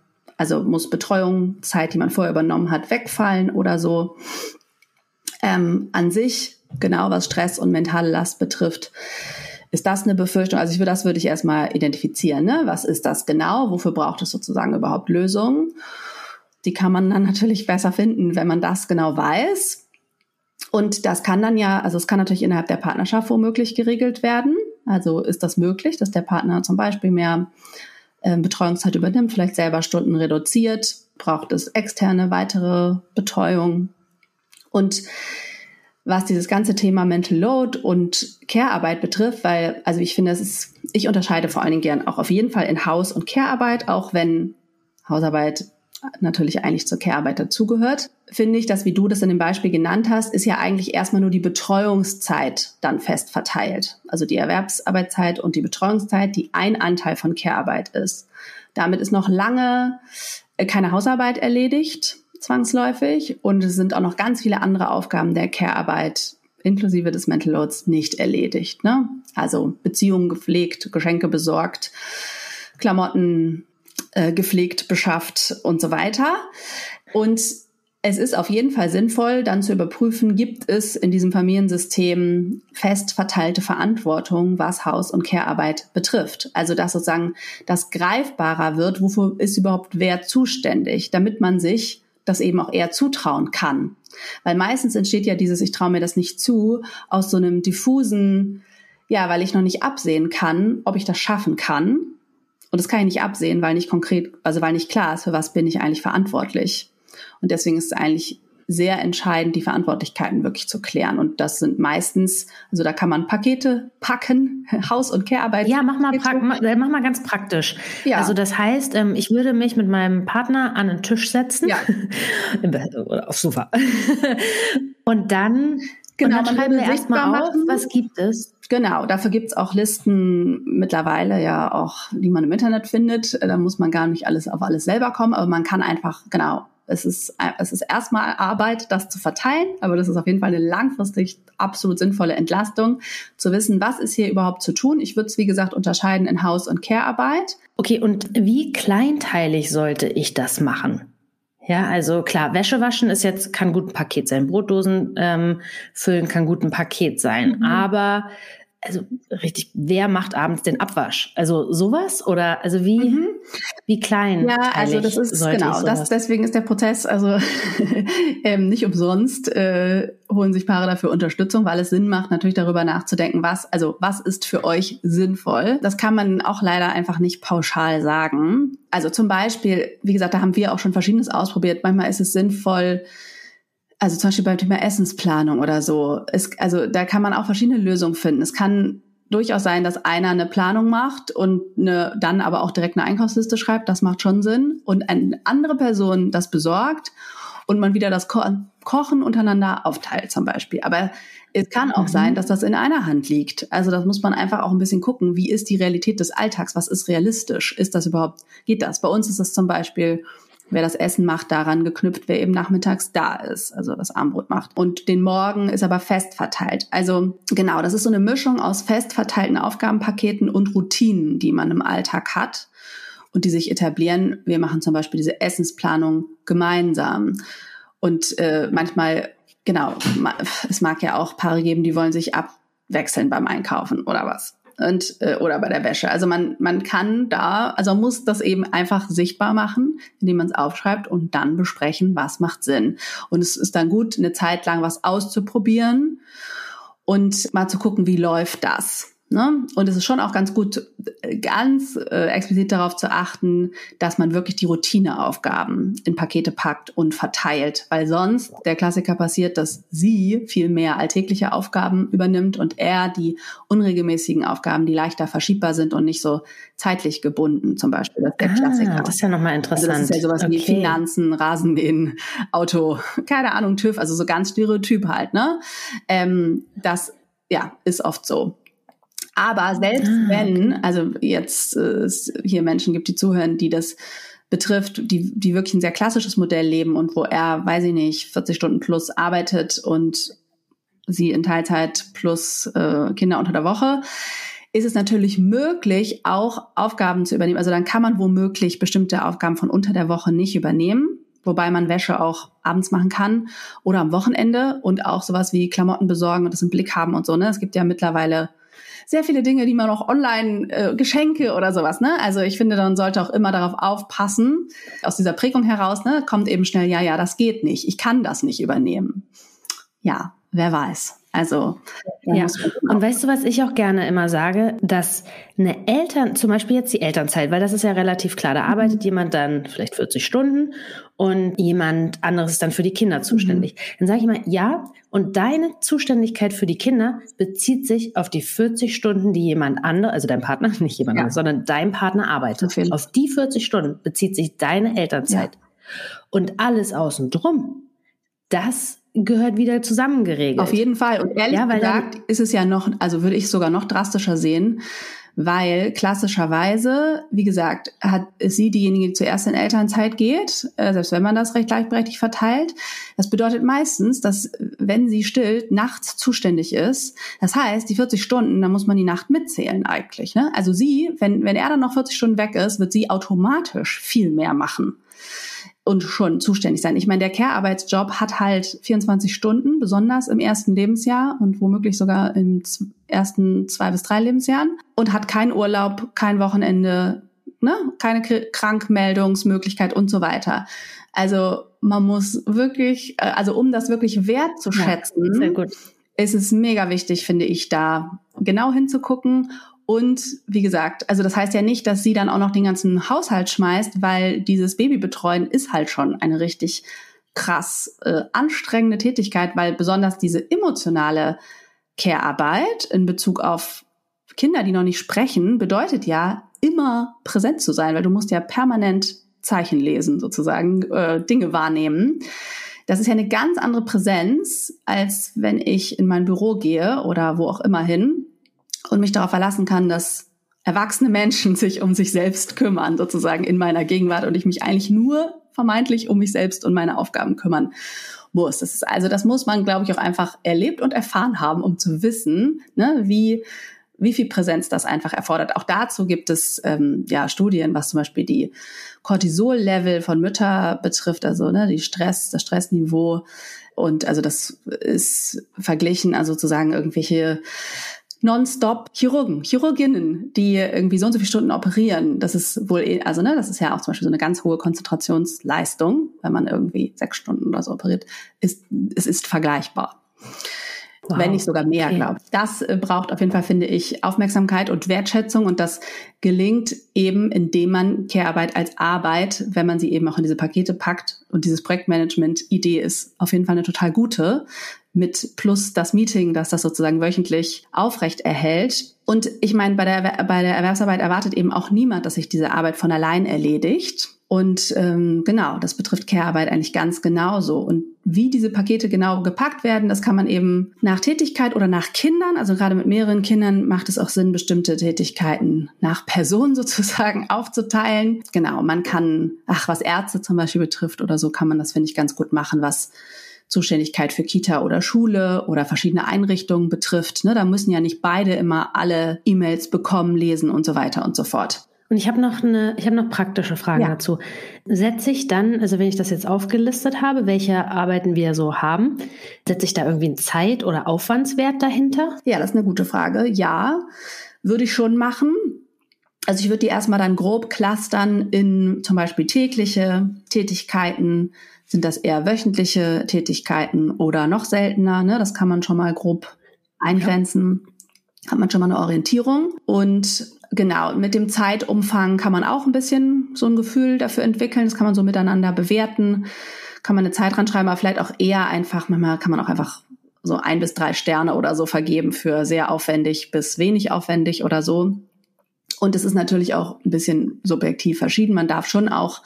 also muss Betreuung, Zeit, die man vorher übernommen hat, wegfallen oder so. Ähm, an sich, genau was Stress und mentale Last betrifft, ist das eine Befürchtung? Also ich würde das würde ich erstmal identifizieren. Ne? Was ist das genau? Wofür braucht es sozusagen überhaupt Lösungen? Die kann man dann (laughs) natürlich besser finden, wenn man das genau weiß. Und das kann dann ja, also es kann natürlich innerhalb der Partnerschaft womöglich geregelt werden. Also ist das möglich, dass der Partner zum Beispiel mehr äh, Betreuungszeit übernimmt, vielleicht selber Stunden reduziert, braucht es externe weitere Betreuung. Und was dieses ganze Thema Mental Load und Care-Arbeit betrifft, weil, also ich finde, es ist, ich unterscheide vor allen Dingen gern auch auf jeden Fall in Haus- und Care-Arbeit, auch wenn Hausarbeit natürlich eigentlich zur Care-Arbeit dazugehört, finde ich, dass wie du das in dem Beispiel genannt hast, ist ja eigentlich erstmal nur die Betreuungszeit dann fest verteilt. Also die Erwerbsarbeitszeit und die Betreuungszeit, die ein Anteil von Care-Arbeit ist. Damit ist noch lange äh, keine Hausarbeit erledigt, zwangsläufig. Und es sind auch noch ganz viele andere Aufgaben der Care-Arbeit inklusive des Mental Loads nicht erledigt. Ne? Also Beziehungen gepflegt, Geschenke besorgt, Klamotten äh, gepflegt, beschafft und so weiter. Und es ist auf jeden Fall sinnvoll, dann zu überprüfen, gibt es in diesem Familiensystem fest verteilte Verantwortung, was Haus- und Care-Arbeit betrifft. Also dass sozusagen das greifbarer wird, wofür ist überhaupt wer zuständig, damit man sich das eben auch eher zutrauen kann. Weil meistens entsteht ja dieses, ich traue mir das nicht zu, aus so einem diffusen, ja, weil ich noch nicht absehen kann, ob ich das schaffen kann. Und das kann ich nicht absehen, weil nicht konkret, also weil nicht klar ist, für was bin ich eigentlich verantwortlich. Und deswegen ist es eigentlich sehr entscheidend, die Verantwortlichkeiten wirklich zu klären. Und das sind meistens, also da kann man Pakete packen, (laughs) Haus- und Care-Arbeit. Ja, mach mal, mach, äh, mach mal ganz praktisch. Ja. Also das heißt, ähm, ich würde mich mit meinem Partner an den Tisch setzen. Ja. (laughs) Oder aufs Sofa. (laughs) und dann Genau, und dann schreiben wir erstmal auf, was gibt es? Genau, dafür gibt's auch Listen mittlerweile ja auch, die man im Internet findet. Da muss man gar nicht alles auf alles selber kommen, aber man kann einfach, genau, es ist, es ist erstmal Arbeit, das zu verteilen, aber das ist auf jeden Fall eine langfristig absolut sinnvolle Entlastung, zu wissen, was ist hier überhaupt zu tun. Ich würde es, wie gesagt, unterscheiden in Haus- und Care-Arbeit. Okay, und wie kleinteilig sollte ich das machen? Ja, also klar, Wäsche waschen ist jetzt, kann gut ein Paket sein. Brotdosen ähm, füllen kann gut ein Paket sein. Mhm. Aber also richtig, wer macht abends den Abwasch? Also sowas oder also wie mhm. wie klein? Ja, also das ist genau. Das deswegen ist der Prozess also (laughs) ähm, nicht umsonst äh, holen sich Paare dafür Unterstützung, weil es Sinn macht, natürlich darüber nachzudenken, was also was ist für euch sinnvoll. Das kann man auch leider einfach nicht pauschal sagen. Also zum Beispiel, wie gesagt, da haben wir auch schon Verschiedenes ausprobiert. Manchmal ist es sinnvoll also zum Beispiel beim Thema Essensplanung oder so. Es, also da kann man auch verschiedene Lösungen finden. Es kann durchaus sein, dass einer eine Planung macht und eine, dann aber auch direkt eine Einkaufsliste schreibt. Das macht schon Sinn. Und eine andere Person das besorgt und man wieder das Ko Kochen untereinander aufteilt zum Beispiel. Aber es kann auch mhm. sein, dass das in einer Hand liegt. Also das muss man einfach auch ein bisschen gucken. Wie ist die Realität des Alltags? Was ist realistisch? Ist das überhaupt, geht das? Bei uns ist es zum Beispiel wer das Essen macht, daran geknüpft, wer eben nachmittags da ist, also das Armbrot macht. Und den Morgen ist aber fest verteilt. Also genau, das ist so eine Mischung aus fest verteilten Aufgabenpaketen und Routinen, die man im Alltag hat und die sich etablieren. Wir machen zum Beispiel diese Essensplanung gemeinsam. Und äh, manchmal, genau, es mag ja auch Paare geben, die wollen sich abwechseln beim Einkaufen oder was und äh, oder bei der Wäsche. Also man man kann da, also muss das eben einfach sichtbar machen, indem man es aufschreibt und dann besprechen, was macht Sinn. Und es ist dann gut, eine Zeit lang was auszuprobieren und mal zu gucken, wie läuft das. Ne? Und es ist schon auch ganz gut, ganz äh, explizit darauf zu achten, dass man wirklich die Routineaufgaben in Pakete packt und verteilt, weil sonst der Klassiker passiert, dass sie viel mehr alltägliche Aufgaben übernimmt und er die unregelmäßigen Aufgaben, die leichter verschiebbar sind und nicht so zeitlich gebunden, zum Beispiel. Das ist der ah, Klassiker. Das ist ja nochmal interessant. Also das ist ja sowas okay. wie Finanzen, Rasenmähen, Auto, (laughs) keine Ahnung, TÜV, also so ganz Stereotyp halt, ne? Ähm, das ja, ist oft so. Aber selbst ah, wenn, also jetzt äh, es hier Menschen gibt, die zuhören, die das betrifft, die, die wirklich ein sehr klassisches Modell leben und wo er, weiß ich nicht, 40 Stunden plus arbeitet und sie in Teilzeit plus äh, Kinder unter der Woche, ist es natürlich möglich, auch Aufgaben zu übernehmen. Also dann kann man womöglich bestimmte Aufgaben von unter der Woche nicht übernehmen, wobei man Wäsche auch abends machen kann oder am Wochenende und auch sowas wie Klamotten besorgen und das im Blick haben und so. Ne? Es gibt ja mittlerweile sehr viele Dinge, die man auch online, äh, Geschenke oder sowas, ne? Also ich finde, man sollte auch immer darauf aufpassen, aus dieser Prägung heraus, ne, kommt eben schnell, ja, ja, das geht nicht, ich kann das nicht übernehmen. Ja, wer weiß. Also ja. Und weißt du, was ich auch gerne immer sage, dass eine Eltern, zum Beispiel jetzt die Elternzeit, weil das ist ja relativ klar, da arbeitet mhm. jemand dann vielleicht 40 Stunden und jemand anderes ist dann für die Kinder zuständig. Mhm. Dann sage ich immer, ja, und deine Zuständigkeit für die Kinder bezieht sich auf die 40 Stunden, die jemand anderes, also dein Partner, (laughs) nicht jemand ja. anderes, sondern dein Partner arbeitet. Auf die 40 Stunden bezieht sich deine Elternzeit. Ja. Und alles außen drum, das gehört wieder zusammengeregelt. Auf jeden Fall. Und ehrlich ja, gesagt ist es ja noch, also würde ich sogar noch drastischer sehen, weil klassischerweise, wie gesagt, hat sie diejenige, die zuerst in Elternzeit geht, äh, selbst wenn man das recht gleichberechtigt verteilt. Das bedeutet meistens, dass wenn sie stillt, nachts zuständig ist. Das heißt, die 40 Stunden, da muss man die Nacht mitzählen eigentlich. Ne? Also sie, wenn, wenn er dann noch 40 Stunden weg ist, wird sie automatisch viel mehr machen und schon zuständig sein. Ich meine, der Care-Arbeitsjob hat halt 24 Stunden, besonders im ersten Lebensjahr und womöglich sogar in ersten zwei bis drei Lebensjahren und hat keinen Urlaub, kein Wochenende, ne, keine Krankmeldungsmöglichkeit und so weiter. Also man muss wirklich, äh, also um das wirklich wertzuschätzen, ja, ist es mega wichtig, finde ich, da genau hinzugucken und wie gesagt, also das heißt ja nicht, dass sie dann auch noch den ganzen Haushalt schmeißt, weil dieses Babybetreuen ist halt schon eine richtig krass äh, anstrengende Tätigkeit, weil besonders diese emotionale Care-Arbeit in Bezug auf Kinder, die noch nicht sprechen, bedeutet ja immer präsent zu sein, weil du musst ja permanent Zeichen lesen, sozusagen, äh, Dinge wahrnehmen. Das ist ja eine ganz andere Präsenz, als wenn ich in mein Büro gehe oder wo auch immer hin und mich darauf verlassen kann, dass erwachsene Menschen (laughs) sich um sich selbst kümmern, sozusagen in meiner Gegenwart und ich mich eigentlich nur vermeintlich um mich selbst und meine Aufgaben kümmern muss. Das ist also, das muss man, glaube ich, auch einfach erlebt und erfahren haben, um zu wissen, ne, wie wie viel Präsenz das einfach erfordert. Auch dazu gibt es ähm, ja Studien, was zum Beispiel die Cortisol-Level von Mütter betrifft, also ne, die Stress, das Stressniveau. Und also das ist verglichen, also sozusagen irgendwelche nonstop Chirurgen, Chirurginnen, die irgendwie so und so viele Stunden operieren. Das ist wohl, eh, also ne, das ist ja auch zum Beispiel so eine ganz hohe Konzentrationsleistung, wenn man irgendwie sechs Stunden oder so operiert, ist, es ist vergleichbar. Wow. Wenn nicht sogar mehr, okay. glaube ich. Das äh, braucht auf jeden Fall, finde ich, Aufmerksamkeit und Wertschätzung und das gelingt eben, indem man Care-Arbeit als Arbeit, wenn man sie eben auch in diese Pakete packt und dieses Projektmanagement-Idee ist auf jeden Fall eine total gute, mit plus das Meeting, das das sozusagen wöchentlich aufrecht erhält. Und ich meine, bei der, bei der Erwerbsarbeit erwartet eben auch niemand, dass sich diese Arbeit von allein erledigt. Und ähm, genau, das betrifft Care-Arbeit eigentlich ganz genauso. Und wie diese Pakete genau gepackt werden, das kann man eben nach Tätigkeit oder nach Kindern, also gerade mit mehreren Kindern macht es auch Sinn, bestimmte Tätigkeiten nach Person (laughs) sozusagen aufzuteilen. Genau, man kann, ach, was Ärzte zum Beispiel betrifft oder so, kann man das, finde ich, ganz gut machen, was Zuständigkeit für Kita oder Schule oder verschiedene Einrichtungen betrifft. Ne, da müssen ja nicht beide immer alle E-Mails bekommen, lesen und so weiter und so fort. Und ich habe noch eine, ich habe noch praktische Fragen ja. dazu. Setze ich dann, also wenn ich das jetzt aufgelistet habe, welche Arbeiten wir so haben, setze ich da irgendwie einen Zeit- oder Aufwandswert dahinter? Ja, das ist eine gute Frage. Ja, würde ich schon machen. Also ich würde die erstmal dann grob clustern in zum Beispiel tägliche Tätigkeiten, sind das eher wöchentliche Tätigkeiten oder noch seltener? Ne? Das kann man schon mal grob eingrenzen. Ja. Hat man schon mal eine Orientierung. Und genau, mit dem Zeitumfang kann man auch ein bisschen so ein Gefühl dafür entwickeln. Das kann man so miteinander bewerten. Kann man eine Zeit dran schreiben, aber vielleicht auch eher einfach, manchmal kann man auch einfach so ein bis drei Sterne oder so vergeben für sehr aufwendig bis wenig aufwendig oder so. Und es ist natürlich auch ein bisschen subjektiv verschieden. Man darf schon auch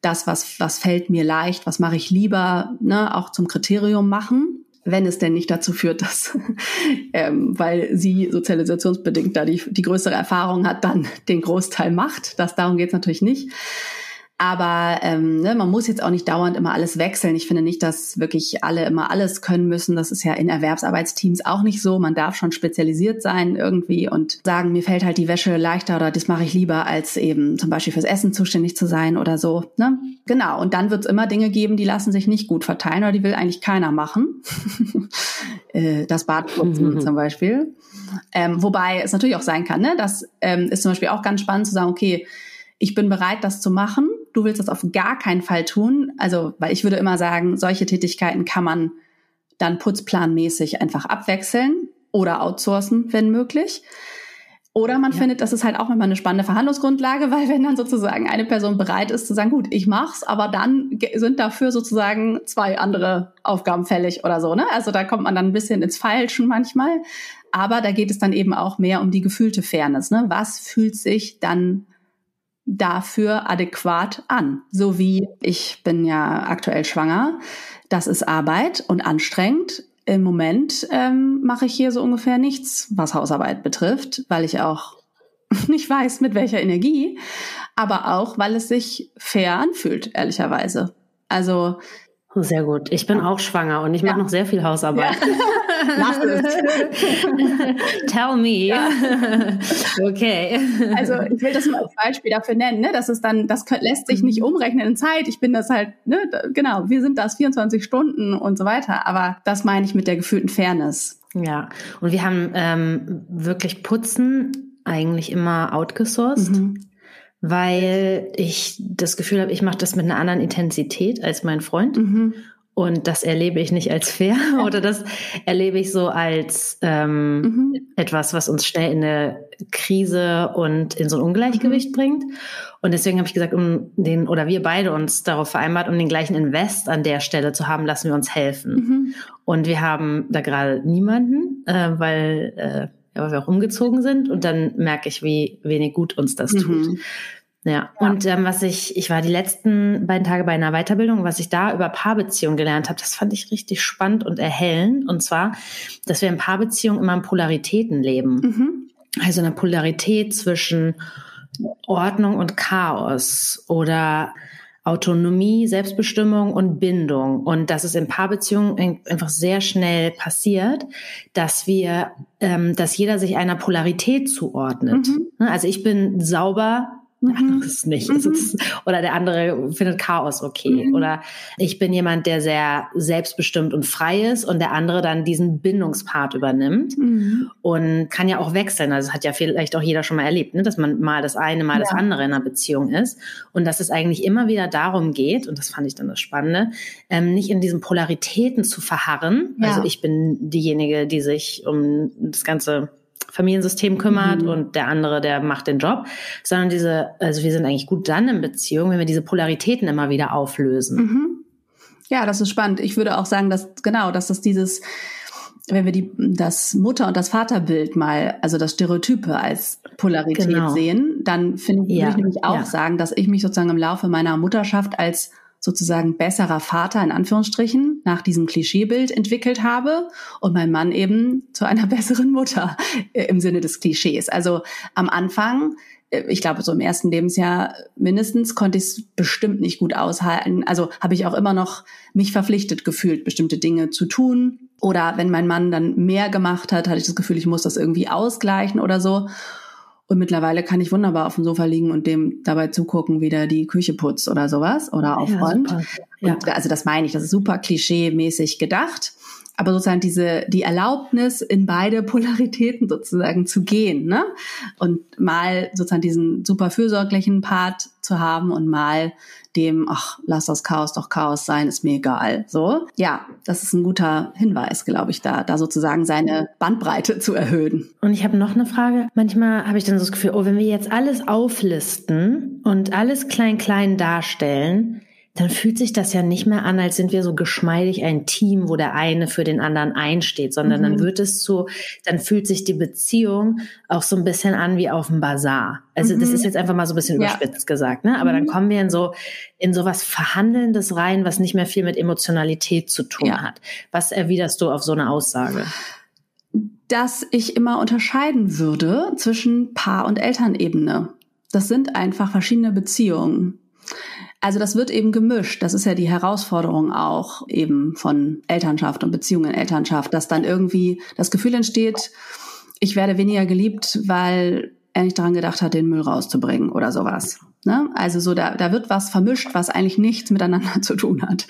das, was, was fällt mir leicht, was mache ich lieber, ne, auch zum Kriterium machen, wenn es denn nicht dazu führt, (laughs) dass, ähm, weil sie sozialisationsbedingt da die, die größere Erfahrung hat, dann den Großteil macht. Das darum geht es natürlich nicht. Aber ähm, ne, man muss jetzt auch nicht dauernd immer alles wechseln. Ich finde nicht, dass wirklich alle immer alles können müssen. Das ist ja in Erwerbsarbeitsteams auch nicht so. Man darf schon spezialisiert sein irgendwie und sagen, mir fällt halt die Wäsche leichter oder das mache ich lieber, als eben zum Beispiel fürs Essen zuständig zu sein oder so. Ne? Genau. Und dann wird es immer Dinge geben, die lassen sich nicht gut verteilen oder die will eigentlich keiner machen. (laughs) Äh, das Badputzen mhm. zum Beispiel. Ähm, wobei es natürlich auch sein kann, ne? das ähm, ist zum Beispiel auch ganz spannend zu sagen, okay, ich bin bereit, das zu machen du willst das auf gar keinen Fall tun. Also, weil ich würde immer sagen, solche Tätigkeiten kann man dann putzplanmäßig einfach abwechseln oder outsourcen, wenn möglich. Oder man ja. findet, das ist halt auch immer eine spannende Verhandlungsgrundlage, (laughs) weil wenn dann sozusagen eine Person bereit ist zu sagen, gut, ich mach's, aber dann sind dafür sozusagen zwei andere Aufgaben fällig oder so, ne? Also da kommt man dann ein bisschen ins Falschen manchmal. Aber da geht es dann eben auch mehr um die gefühlte Fairness, ne? Was fühlt sich dann dafür adäquat an. So wie ich bin ja aktuell schwanger. Das ist Arbeit und anstrengend. Im Moment ähm, mache ich hier so ungefähr nichts, was Hausarbeit betrifft, weil ich auch (laughs) nicht weiß, mit welcher Energie, aber auch, weil es sich fair anfühlt, ehrlicherweise. Also sehr gut. Ich bin auch schwanger und ich mache noch sehr viel Hausarbeit. Ja. (laughs) (laughs) Tell me. Ja. (laughs) okay. Also ich will das mal als Beispiel dafür nennen, ne? Das ist dann, das lässt sich nicht mhm. umrechnen in Zeit. Ich bin das halt, ne, genau, wir sind das 24 Stunden und so weiter. Aber das meine ich mit der gefühlten Fairness. Ja, und wir haben ähm, wirklich Putzen eigentlich immer outgesourced. Mhm weil ich das Gefühl habe, ich mache das mit einer anderen Intensität als mein Freund. Mhm. Und das erlebe ich nicht als fair (laughs) oder das erlebe ich so als ähm, mhm. etwas, was uns schnell in eine Krise und in so ein Ungleichgewicht mhm. bringt. Und deswegen habe ich gesagt, um den oder wir beide uns darauf vereinbart, um den gleichen Invest an der Stelle zu haben, lassen wir uns helfen. Mhm. Und wir haben da gerade niemanden, äh, weil äh, weil wir auch umgezogen sind und dann merke ich, wie wenig gut uns das mhm. tut. Ja. ja. Und ähm, was ich, ich war die letzten beiden Tage bei einer Weiterbildung, was ich da über Paarbeziehungen gelernt habe, das fand ich richtig spannend und erhellend. Und zwar, dass wir in Paarbeziehungen immer in Polaritäten leben. Mhm. Also eine Polarität zwischen Ordnung und Chaos oder Autonomie, Selbstbestimmung und Bindung. Und dass es in Paarbeziehungen einfach sehr schnell passiert, dass wir, ähm, dass jeder sich einer Polarität zuordnet. Mhm. Ne, also ich bin sauber, mhm. das ist nicht. Mhm. Ist, oder der andere findet Chaos okay. Mhm. Oder ich bin jemand, der sehr selbstbestimmt und frei ist und der andere dann diesen Bindungspart übernimmt mhm. und kann ja auch wechseln. Also das hat ja vielleicht auch jeder schon mal erlebt, ne? dass man mal das eine, mal ja. das andere in einer Beziehung ist. Und dass es eigentlich immer wieder darum geht, und das fand ich dann das Spannende, ähm, nicht in diesen Polaritäten zu verharren. Ja. Also ich bin diejenige, die sich um das ganze Familiensystem kümmert mhm. und der andere, der macht den Job, sondern diese, also wir sind eigentlich gut dann in Beziehung, wenn wir diese Polaritäten immer wieder auflösen. Mhm. Ja, das ist spannend. Ich würde auch sagen, dass genau, dass das dieses, wenn wir die, das Mutter- und das Vaterbild mal, also das Stereotype als Polarität genau. sehen, dann finde ja. würde ich nämlich auch ja. sagen, dass ich mich sozusagen im Laufe meiner Mutterschaft als sozusagen besserer Vater in Anführungsstrichen nach diesem Klischeebild entwickelt habe und mein Mann eben zu einer (laughs) besseren Mutter äh, im Sinne des Klischees. Also am Anfang äh, ich glaube, so im ersten Lebensjahr mindestens konnte ich es bestimmt nicht gut aushalten. Also habe ich auch immer noch mich verpflichtet gefühlt, bestimmte Dinge zu tun. Oder wenn mein Mann dann mehr gemacht hat, hatte ich das Gefühl, ich muss das irgendwie ausgleichen oder so. Und mittlerweile kann ich wunderbar auf dem Sofa liegen und dem dabei zugucken, wie der die Küche putzt oder sowas oder aufräumt. Ja, ja. also das meine ich, das ist super klischee-mäßig gedacht. Aber sozusagen diese, die Erlaubnis, in beide (laughs) Polaritäten sozusagen zu gehen, ne? Und mal sozusagen diesen super fürsorglichen Part zu haben und mal dem, ach, lass das Chaos doch Chaos sein, ist mir egal. So, ja, das ist ein guter Hinweis, glaube ich, da, da sozusagen seine Bandbreite zu erhöhen. Und ich habe noch eine Frage. Manchmal habe ich dann so das Gefühl, oh, wenn wir jetzt alles auflisten und alles klein klein darstellen, dann fühlt sich das ja nicht mehr an, als sind wir so geschmeidig ein Team, wo der eine für den anderen einsteht, sondern mhm. dann wird es so, dann fühlt sich die Beziehung auch so ein bisschen an wie auf dem Bazar. Also mhm. das ist jetzt einfach mal so ein bisschen ja. überspitzt gesagt, ne? Aber mhm. dann kommen wir in so in so was Verhandelndes rein, was nicht mehr viel mit Emotionalität zu tun ja. hat. Was erwiderst du auf so eine Aussage? Dass ich immer unterscheiden würde zwischen Paar- und Elternebene. Das sind einfach verschiedene Beziehungen. Also das wird eben gemischt. Das ist ja die Herausforderung auch eben von Elternschaft und Beziehungen in Elternschaft, dass dann irgendwie das Gefühl entsteht, ich werde weniger geliebt, weil er nicht daran gedacht hat, den Müll rauszubringen oder sowas. Ne? Also so, da, da wird was vermischt, was eigentlich nichts miteinander (laughs) zu tun hat.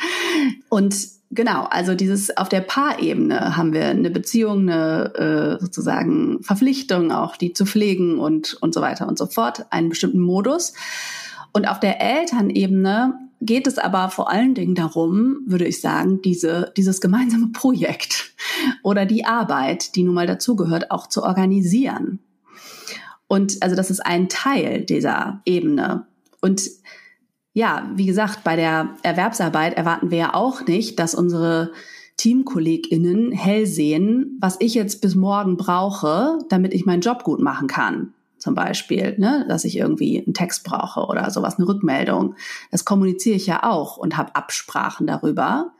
Und genau, also dieses auf der Paarebene haben wir eine Beziehung, eine äh, sozusagen Verpflichtung auch, die zu pflegen und, und so weiter und so fort, einen bestimmten Modus. Und auf der Elternebene geht es aber vor allen Dingen darum, würde ich sagen, diese, dieses gemeinsame Projekt oder die Arbeit, die nun mal dazugehört, auch zu organisieren. Und also das ist ein Teil dieser Ebene. Und ja, wie gesagt, bei der Erwerbsarbeit erwarten wir ja auch nicht, dass unsere TeamkollegInnen hell sehen, was ich jetzt bis morgen brauche, damit ich meinen Job gut machen kann. Zum Beispiel, ne, dass ich irgendwie einen Text brauche oder sowas, eine Rückmeldung. Das kommuniziere ich ja auch und habe Absprachen darüber.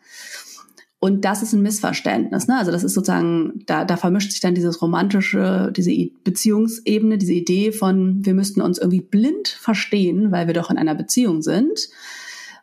Und das ist ein Missverständnis. Ne? Also das ist sozusagen, da, da vermischt sich dann dieses romantische, diese Beziehungsebene, diese Idee von, wir müssten uns irgendwie blind verstehen, weil wir doch in einer Beziehung sind.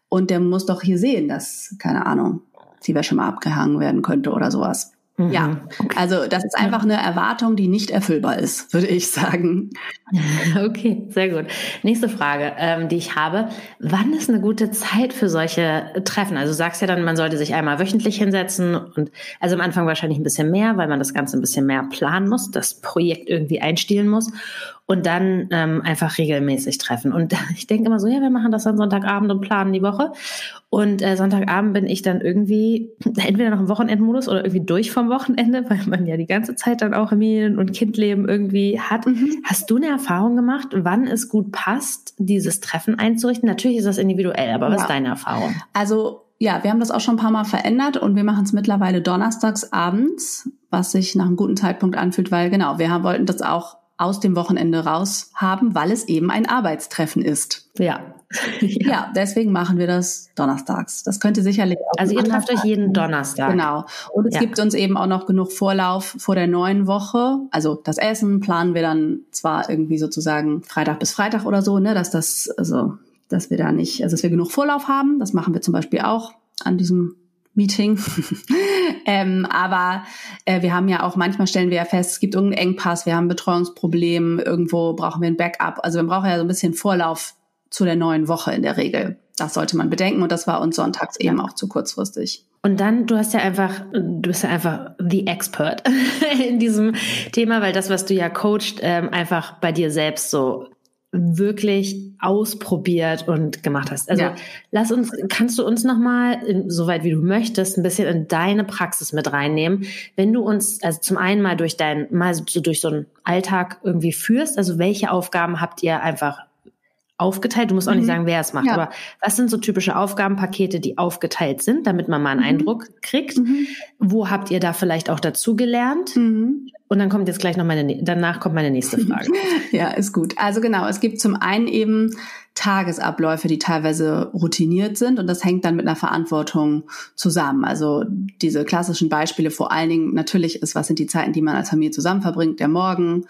Und der muss doch hier sehen, dass, keine Ahnung, die Wäsche mal abgehangen werden könnte oder sowas. Mhm. Ja, also das ist einfach eine Erwartung, die nicht erfüllbar ist, würde ich sagen. (laughs) Okay, sehr gut. Nächste Frage, ähm, die ich habe. Wann ist eine gute Zeit für solche Treffen? Also du sagst ja dann, man sollte sich einmal wöchentlich hinsetzen und also am Anfang wahrscheinlich ein bisschen mehr, weil man das Ganze ein bisschen mehr planen muss, das Projekt irgendwie einstielen muss und dann ähm, einfach regelmäßig treffen. Und (laughs) ich denke immer so, ja, wir machen das dann Sonntagabend und planen die Woche. Und äh, Sonntagabend bin ich dann irgendwie (clears throat) entweder noch im Wochenendmodus oder irgendwie durch vom Wochenende, (laughs) weil man ja die ganze Zeit dann auch Familien- und Kindleben irgendwie hat. Mhm. Hast du eine Erfahrung gemacht, wann es gut passt, dieses Treffen einzurichten? Natürlich ist das individuell, aber was ja. ist deine Erfahrung? Also ja, wir haben das auch schon ein paar Mal verändert und wir machen es mittlerweile donnerstags abends, was sich nach einem guten Zeitpunkt anfühlt, weil genau, wir haben, wollten das auch aus dem Wochenende raus haben, weil es eben ein Arbeitstreffen ist. Ja. ja. (laughs) ja, deswegen machen wir das donnerstags. Das könnte sicherlich auch. Also ihr trefft euch jeden Donnerstag. Genau. Und es ja. gibt uns eben auch noch genug Vorlauf vor der neuen Woche. Also das Essen planen wir dann zwar irgendwie sozusagen Freitag bis Freitag oder so, ne, dass das, also, dass wir da nicht, also dass wir genug Vorlauf haben. Das machen wir zum Beispiel auch an diesem Meeting. (laughs) ähm, aber äh, wir haben ja auch, manchmal stellen wir ja fest, es gibt irgendeinen Engpass, wir haben ein Betreuungsproblem, irgendwo brauchen wir ein Backup. Also wir brauchen ja so ein bisschen Vorlauf zu der neuen Woche in der Regel. Das sollte man bedenken und das war uns sonntags eben auch zu kurzfristig. Und dann, du hast ja einfach, du bist ja einfach the expert (laughs) in diesem Thema, weil das, was du ja coacht, ähm, einfach bei dir selbst so wirklich ausprobiert und gemacht hast. Also ja. lass uns, kannst du uns nochmal, soweit wie du möchtest, ein bisschen in deine Praxis mit reinnehmen, wenn du uns, also zum einen mal durch dein, mal so durch so einen Alltag irgendwie führst, also welche Aufgaben habt ihr einfach aufgeteilt? Du musst auch mhm. nicht sagen, wer es macht, ja. aber was sind so typische Aufgabenpakete, die aufgeteilt sind, damit man mal einen mhm. Eindruck kriegt? Mhm. Wo habt ihr da vielleicht auch dazu gelernt? Mhm. Und dann kommt jetzt gleich noch meine, danach kommt meine nächste Frage. (laughs) ja, ist gut. Also genau, es gibt zum einen eben Tagesabläufe, die teilweise routiniert sind und das hängt dann mit einer Verantwortung zusammen. Also diese klassischen Beispiele vor allen Dingen natürlich ist, was sind die Zeiten, die man als Familie zusammen verbringt, der Morgen,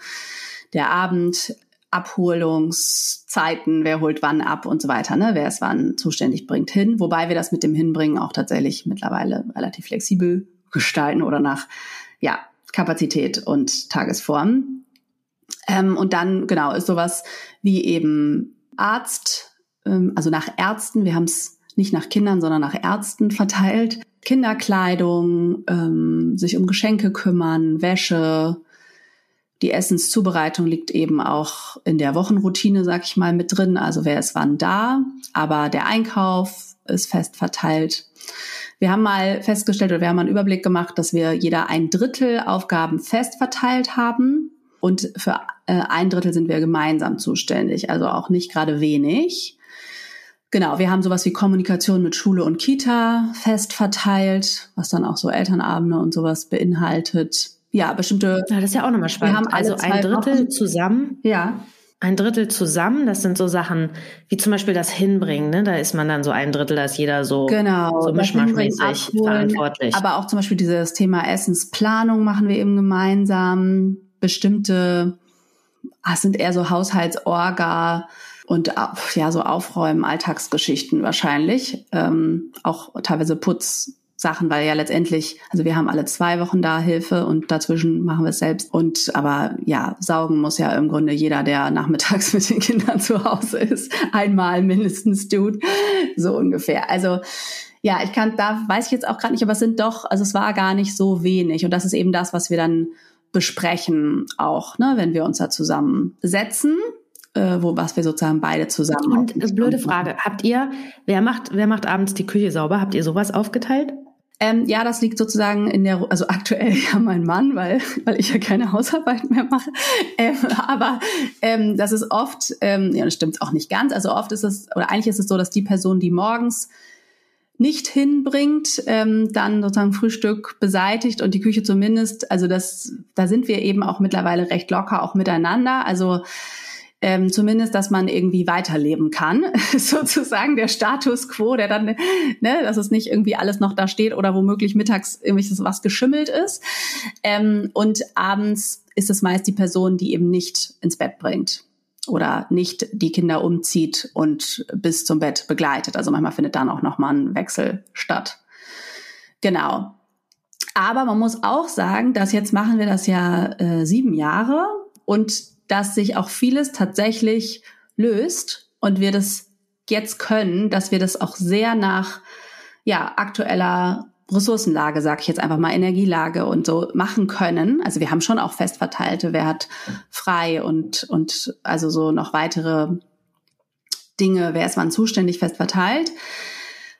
der Abend, Abholungszeiten, wer holt wann ab und so weiter, ne? wer es wann zuständig bringt hin. Wobei wir das mit dem Hinbringen auch tatsächlich mittlerweile relativ flexibel gestalten oder nach ja, Kapazität und Tagesform. Ähm, und dann, genau, ist sowas wie eben Arzt, ähm, also nach Ärzten, wir haben es nicht nach Kindern, sondern nach Ärzten verteilt. Kinderkleidung, ähm, sich um Geschenke kümmern, Wäsche, die Essenszubereitung liegt eben auch in der Wochenroutine, sag ich mal, mit drin. Also wer ist wann da, aber der Einkauf ist fest verteilt. Wir haben mal festgestellt oder wir haben mal einen Überblick gemacht, dass wir jeder ein Drittel Aufgaben fest verteilt haben und für äh, ein Drittel sind wir gemeinsam zuständig, also auch nicht gerade wenig. Genau, wir haben sowas wie Kommunikation mit Schule und Kita fest verteilt, was dann auch so Elternabende und sowas beinhaltet ja, bestimmte. Ja, das ist ja auch nochmal spannend. Wir haben also ein Drittel Wochen. zusammen. Ja. Ein Drittel zusammen, das sind so Sachen wie zum Beispiel das Hinbringen, ne? Da ist man dann so ein Drittel, da ist jeder so, genau, so mischmaschmäßig verantwortlich. Aber auch zum Beispiel dieses Thema Essensplanung machen wir eben gemeinsam. Bestimmte, ah, sind eher so Haushaltsorga und ja, so Aufräumen, Alltagsgeschichten wahrscheinlich. Ähm, auch teilweise Putz, Sachen, weil ja letztendlich, also wir haben alle zwei Wochen da Hilfe und dazwischen machen wir es selbst. Und aber ja, saugen muss ja im Grunde jeder, der nachmittags (laughs) mit den Kindern zu Hause ist, einmal mindestens tut. So ungefähr. Also ja, ich kann, da weiß ich jetzt auch gerade nicht, aber es sind doch, also es war gar nicht so wenig. Und das ist eben das, was wir dann besprechen auch, ne, wenn wir uns da zusammensetzen äh, wo was wir sozusagen beide zusammen. Und blöde Frage, habt ihr, wer macht, wer macht abends die Küche sauber? Habt ihr sowas aufgeteilt? Ähm, ja, das liegt sozusagen in der, also aktuell (laughs) ja mein Mann, weil, weil ich ja keine Hausarbeit mehr mache. Ähm, aber ähm, das ist oft, ähm, ja, das stimmt auch nicht ganz. Also oft ist es, oder eigentlich ist es so, dass die Person, die morgens nicht hinbringt, ähm, dann sozusagen Frühstück beseitigt und die Küche zumindest, also das, da sind wir eben auch mittlerweile recht locker auch miteinander. Also ähm, zumindest, dass man irgendwie weiterleben kann, (laughs) sozusagen der Status quo, der dann, ne, dass es nicht irgendwie alles noch da steht oder womöglich mittags irgendwelches was geschimmelt ist. Ähm, und abends ist es meist die Person, die eben nicht ins Bett bringt oder nicht die Kinder umzieht und bis zum Bett begleitet. Also manchmal findet dann auch noch mal ein Wechsel statt. Genau. Aber man muss auch sagen, dass jetzt machen wir das ja äh, sieben Jahre und dass sich auch vieles tatsächlich löst und wir das jetzt können, dass wir das auch sehr nach ja, aktueller Ressourcenlage, sage ich jetzt einfach mal, Energielage und so machen können. Also wir haben schon auch fest verteilte, wer hat frei und, und also so noch weitere Dinge, wer ist wann zuständig, fest verteilt.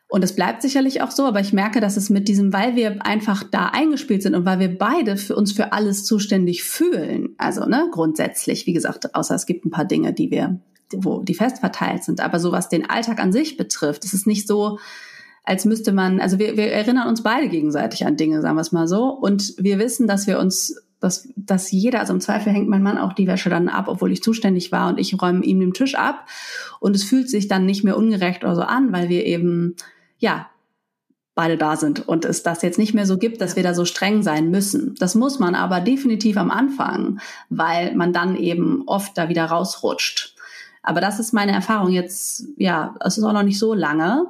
Und es bleibt sicherlich auch so, aber ich merke, dass es mit diesem, weil wir einfach da eingespielt sind und weil wir beide für uns für alles zuständig fühlen, also ne, grundsätzlich, wie gesagt, außer es gibt ein paar Dinge, die wir, wo die fest verteilt sind, aber so was den Alltag an sich betrifft, es ist nicht so, als müsste man, also wir, wir erinnern uns beide gegenseitig an Dinge, sagen wir es mal so, und wir wissen, dass wir uns dass, dass jeder, also im Zweifel hängt mein Mann auch die Wäsche dann ab, obwohl ich zuständig war und ich räume ihm den Tisch ab. Und es fühlt sich dann nicht mehr ungerecht oder so an, weil wir eben ja, beide da sind und es das jetzt nicht mehr so gibt, dass wir da so streng sein müssen. Das muss man aber definitiv am Anfang, weil man dann eben oft da wieder rausrutscht. Aber das ist meine Erfahrung jetzt, ja, es ist auch noch nicht so lange,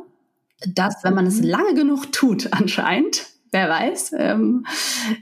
dass wenn man es mhm. lange genug tut, anscheinend, wer weiß, ähm,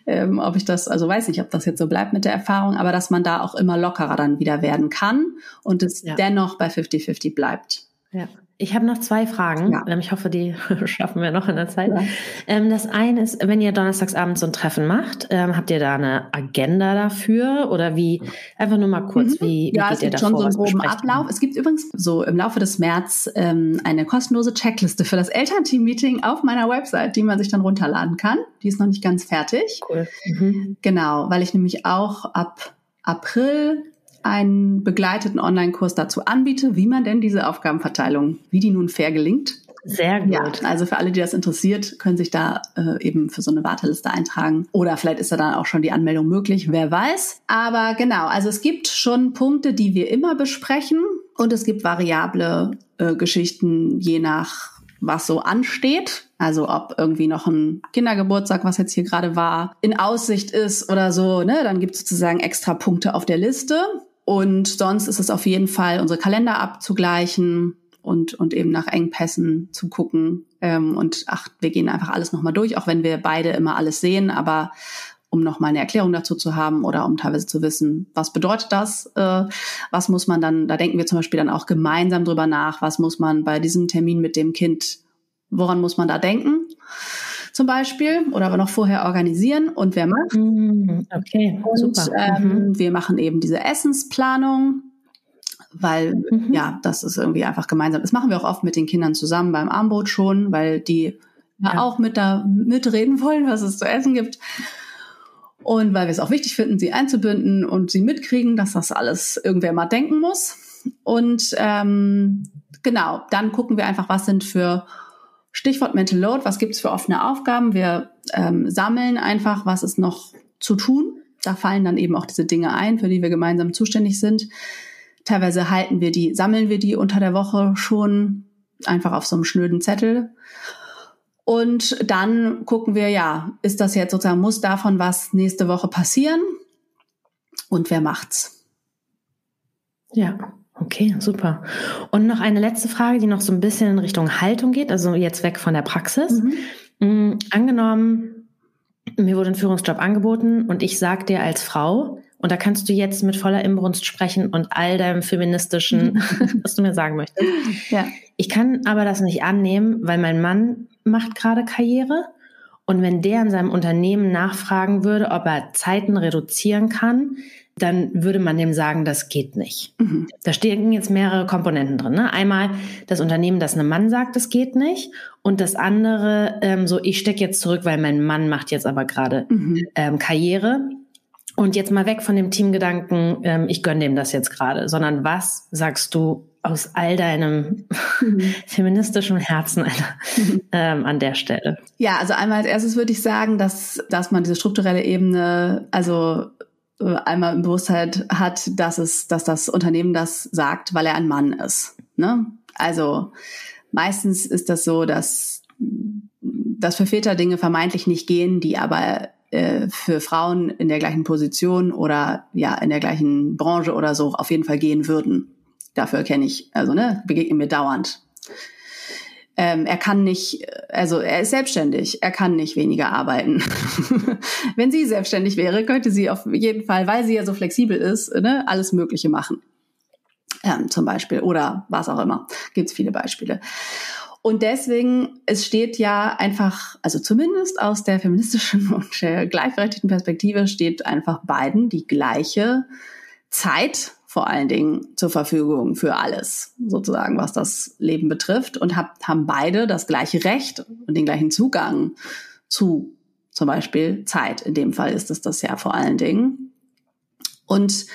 ähm, ob ich das, also weiß nicht, ob das jetzt so bleibt mit der Erfahrung, aber dass man da auch immer lockerer dann wieder werden kann und es ja. dennoch bei 50-50 bleibt. Ja. Ich habe noch zwei Fragen. Ja. Ähm, ich hoffe, die (laughs) schaffen wir noch in der Zeit. Ja. Ähm, das eine ist, wenn ihr donnerstagsabends so ein Treffen macht, ähm, habt ihr da eine Agenda dafür oder wie? Einfach nur mal kurz, mhm. wie, wie ja, geht ihr da schon so einen groben Ablauf. Es gibt übrigens so im Laufe des März eine kostenlose Checkliste für das Elternteam-Meeting auf meiner Website, die man sich dann runterladen kann. Die ist noch nicht ganz fertig. Cool. Mhm. Genau, weil ich nämlich auch ab April einen begleiteten Online-Kurs dazu anbiete, wie man denn diese Aufgabenverteilung, wie die nun fair gelingt. Sehr gut. Ja, also für alle, die das interessiert, können sich da äh, eben für so eine Warteliste eintragen. Oder vielleicht ist da dann auch schon die Anmeldung möglich, wer weiß. Aber genau, also es gibt schon Punkte, die wir immer besprechen und es gibt variable äh, Geschichten, je nach was so ansteht. Also ob irgendwie noch ein Kindergeburtstag, was jetzt hier gerade war, in Aussicht ist oder so, ne, dann gibt es sozusagen extra Punkte auf der Liste. Und sonst ist es auf jeden Fall, unsere Kalender abzugleichen und, und eben nach Engpässen zu gucken. Ähm, und ach, wir gehen einfach alles nochmal durch, auch wenn wir beide immer alles sehen, aber um nochmal eine Erklärung dazu zu haben oder um teilweise zu wissen, was bedeutet das, äh, was muss man dann, da denken wir zum Beispiel dann auch gemeinsam drüber nach, was muss man bei diesem Termin mit dem Kind, woran muss man da denken? Zum Beispiel oder aber noch vorher organisieren und wer macht. Mm, okay, und, super. Ähm, mhm. Wir machen eben diese Essensplanung, weil mhm. ja, das ist irgendwie einfach gemeinsam. Das machen wir auch oft mit den Kindern zusammen beim Armbrot schon, weil die ja. auch mit da mitreden wollen, was es zu essen gibt. Und weil wir es auch wichtig finden, sie einzubinden und sie mitkriegen, dass das alles irgendwer mal denken muss. Und ähm, genau, dann gucken wir einfach, was sind für Stichwort Mental Load, was gibt es für offene Aufgaben? Wir ähm, sammeln einfach, was ist noch zu tun. Da fallen dann eben auch diese Dinge ein, für die wir gemeinsam zuständig sind. Teilweise halten wir die, sammeln wir die unter der Woche schon einfach auf so einem schnöden Zettel. Und dann gucken wir, ja, ist das jetzt sozusagen, muss davon was nächste Woche passieren? Und wer macht's? Ja. Okay, super. Und noch eine letzte Frage, die noch so ein bisschen in Richtung Haltung geht, also jetzt weg von der Praxis. Mhm. Mhm, angenommen, mir wurde ein Führungsjob angeboten und ich sag dir als Frau, und da kannst du jetzt mit voller Imbrunst sprechen und all deinem feministischen, (laughs) was du mir sagen möchtest. Ja. Ich kann aber das nicht annehmen, weil mein Mann macht gerade Karriere. Und wenn der in seinem Unternehmen nachfragen würde, ob er Zeiten reduzieren kann, dann würde man dem sagen, das geht nicht. Mhm. Da stehen jetzt mehrere Komponenten drin. Ne? Einmal das Unternehmen, das einem Mann sagt, das geht nicht. Und das andere, ähm, so, ich stecke jetzt zurück, weil mein Mann macht jetzt aber gerade mhm. ähm, Karriere. Und jetzt mal weg von dem Teamgedanken, ähm, ich gönne dem das jetzt gerade, sondern was sagst du aus all deinem mhm. (laughs) feministischen Herzen ähm, an der Stelle? Ja, also einmal als erstes würde ich sagen, dass, dass man diese strukturelle Ebene, also einmal im Bewusstheit hat, dass es, dass das Unternehmen das sagt, weil er ein Mann ist. Ne? Also meistens ist das so, dass, dass für Väter Dinge vermeintlich nicht gehen, die aber äh, für Frauen in der gleichen Position oder ja in der gleichen Branche oder so auf jeden Fall gehen würden. Dafür kenne ich, also ne, begegnen mir dauernd. Ähm, er kann nicht, also er ist selbstständig, er kann nicht weniger arbeiten. (laughs) Wenn sie selbstständig wäre, könnte sie auf jeden Fall, weil sie ja so flexibel ist, ne, alles Mögliche machen. Ähm, zum Beispiel oder was auch immer. Gibt es viele Beispiele. Und deswegen, es steht ja einfach, also zumindest aus der feministischen (laughs) und gleichberechtigten Perspektive steht einfach beiden die gleiche Zeit vor allen Dingen zur Verfügung für alles, sozusagen, was das Leben betrifft und hab, haben beide das gleiche Recht und den gleichen Zugang zu zum Beispiel Zeit. In dem Fall ist es das ja vor allen Dingen. Und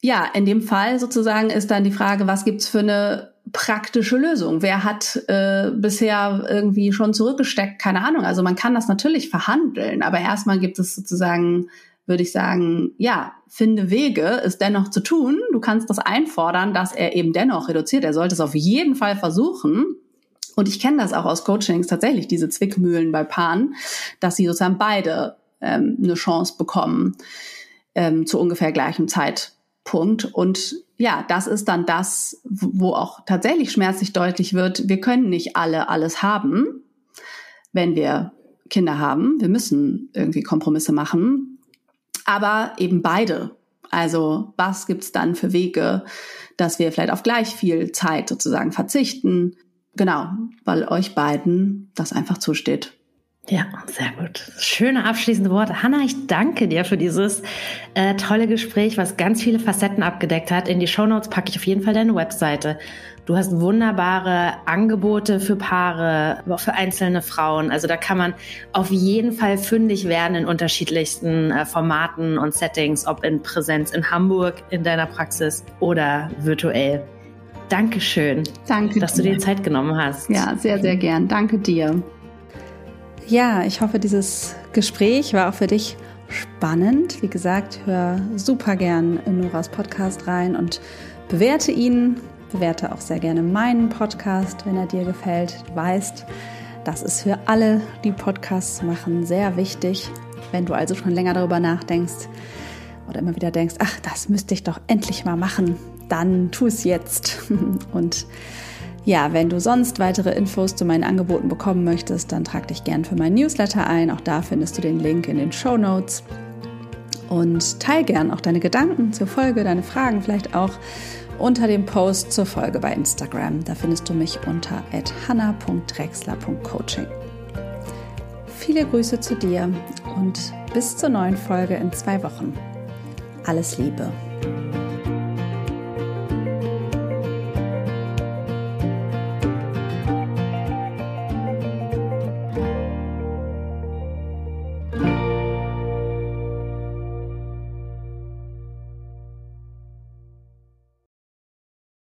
ja, in dem Fall sozusagen ist dann die Frage, was gibt's für eine praktische Lösung? Wer hat äh, bisher irgendwie schon zurückgesteckt? Keine Ahnung. Also man kann das natürlich verhandeln, aber erstmal gibt es sozusagen würde ich sagen, ja, finde Wege, es dennoch zu tun. Du kannst das einfordern, dass er eben dennoch reduziert. Er sollte es auf jeden Fall versuchen. Und ich kenne das auch aus Coachings tatsächlich, diese Zwickmühlen bei Paaren, dass sie sozusagen beide ähm, eine Chance bekommen ähm, zu ungefähr gleichem Zeitpunkt. Und ja, das ist dann das, wo auch tatsächlich schmerzlich deutlich wird, wir können nicht alle alles haben, wenn wir Kinder haben. Wir müssen irgendwie Kompromisse machen aber eben beide. Also was gibt's dann für Wege, dass wir vielleicht auf gleich viel Zeit sozusagen verzichten? Genau, weil euch beiden das einfach zusteht. Ja, sehr gut. Schöne abschließende Worte. Hanna, ich danke dir für dieses äh, tolle Gespräch, was ganz viele Facetten abgedeckt hat. In die Shownotes packe ich auf jeden Fall deine Webseite. Du hast wunderbare Angebote für Paare, aber auch für einzelne Frauen. Also da kann man auf jeden Fall fündig werden in unterschiedlichsten äh, Formaten und Settings, ob in Präsenz in Hamburg in deiner Praxis oder virtuell. Dankeschön, Danke dass dir. du dir Zeit genommen hast. Ja, sehr, sehr gern. Danke dir. Ja, ich hoffe, dieses Gespräch war auch für dich spannend. Wie gesagt, hör super gern in Noras Podcast rein und bewerte ihn. Bewerte auch sehr gerne meinen Podcast, wenn er dir gefällt. Du weißt, das ist für alle, die Podcasts machen, sehr wichtig. Wenn du also schon länger darüber nachdenkst oder immer wieder denkst, ach, das müsste ich doch endlich mal machen, dann tu es jetzt. (laughs) Und ja, wenn du sonst weitere Infos zu meinen Angeboten bekommen möchtest, dann trag dich gern für mein Newsletter ein. Auch da findest du den Link in den Show Notes. Und teil gern auch deine Gedanken zur Folge, deine Fragen vielleicht auch unter dem Post zur Folge bei Instagram. Da findest du mich unter hanna.drexler.coaching. Viele Grüße zu dir und bis zur neuen Folge in zwei Wochen. Alles Liebe.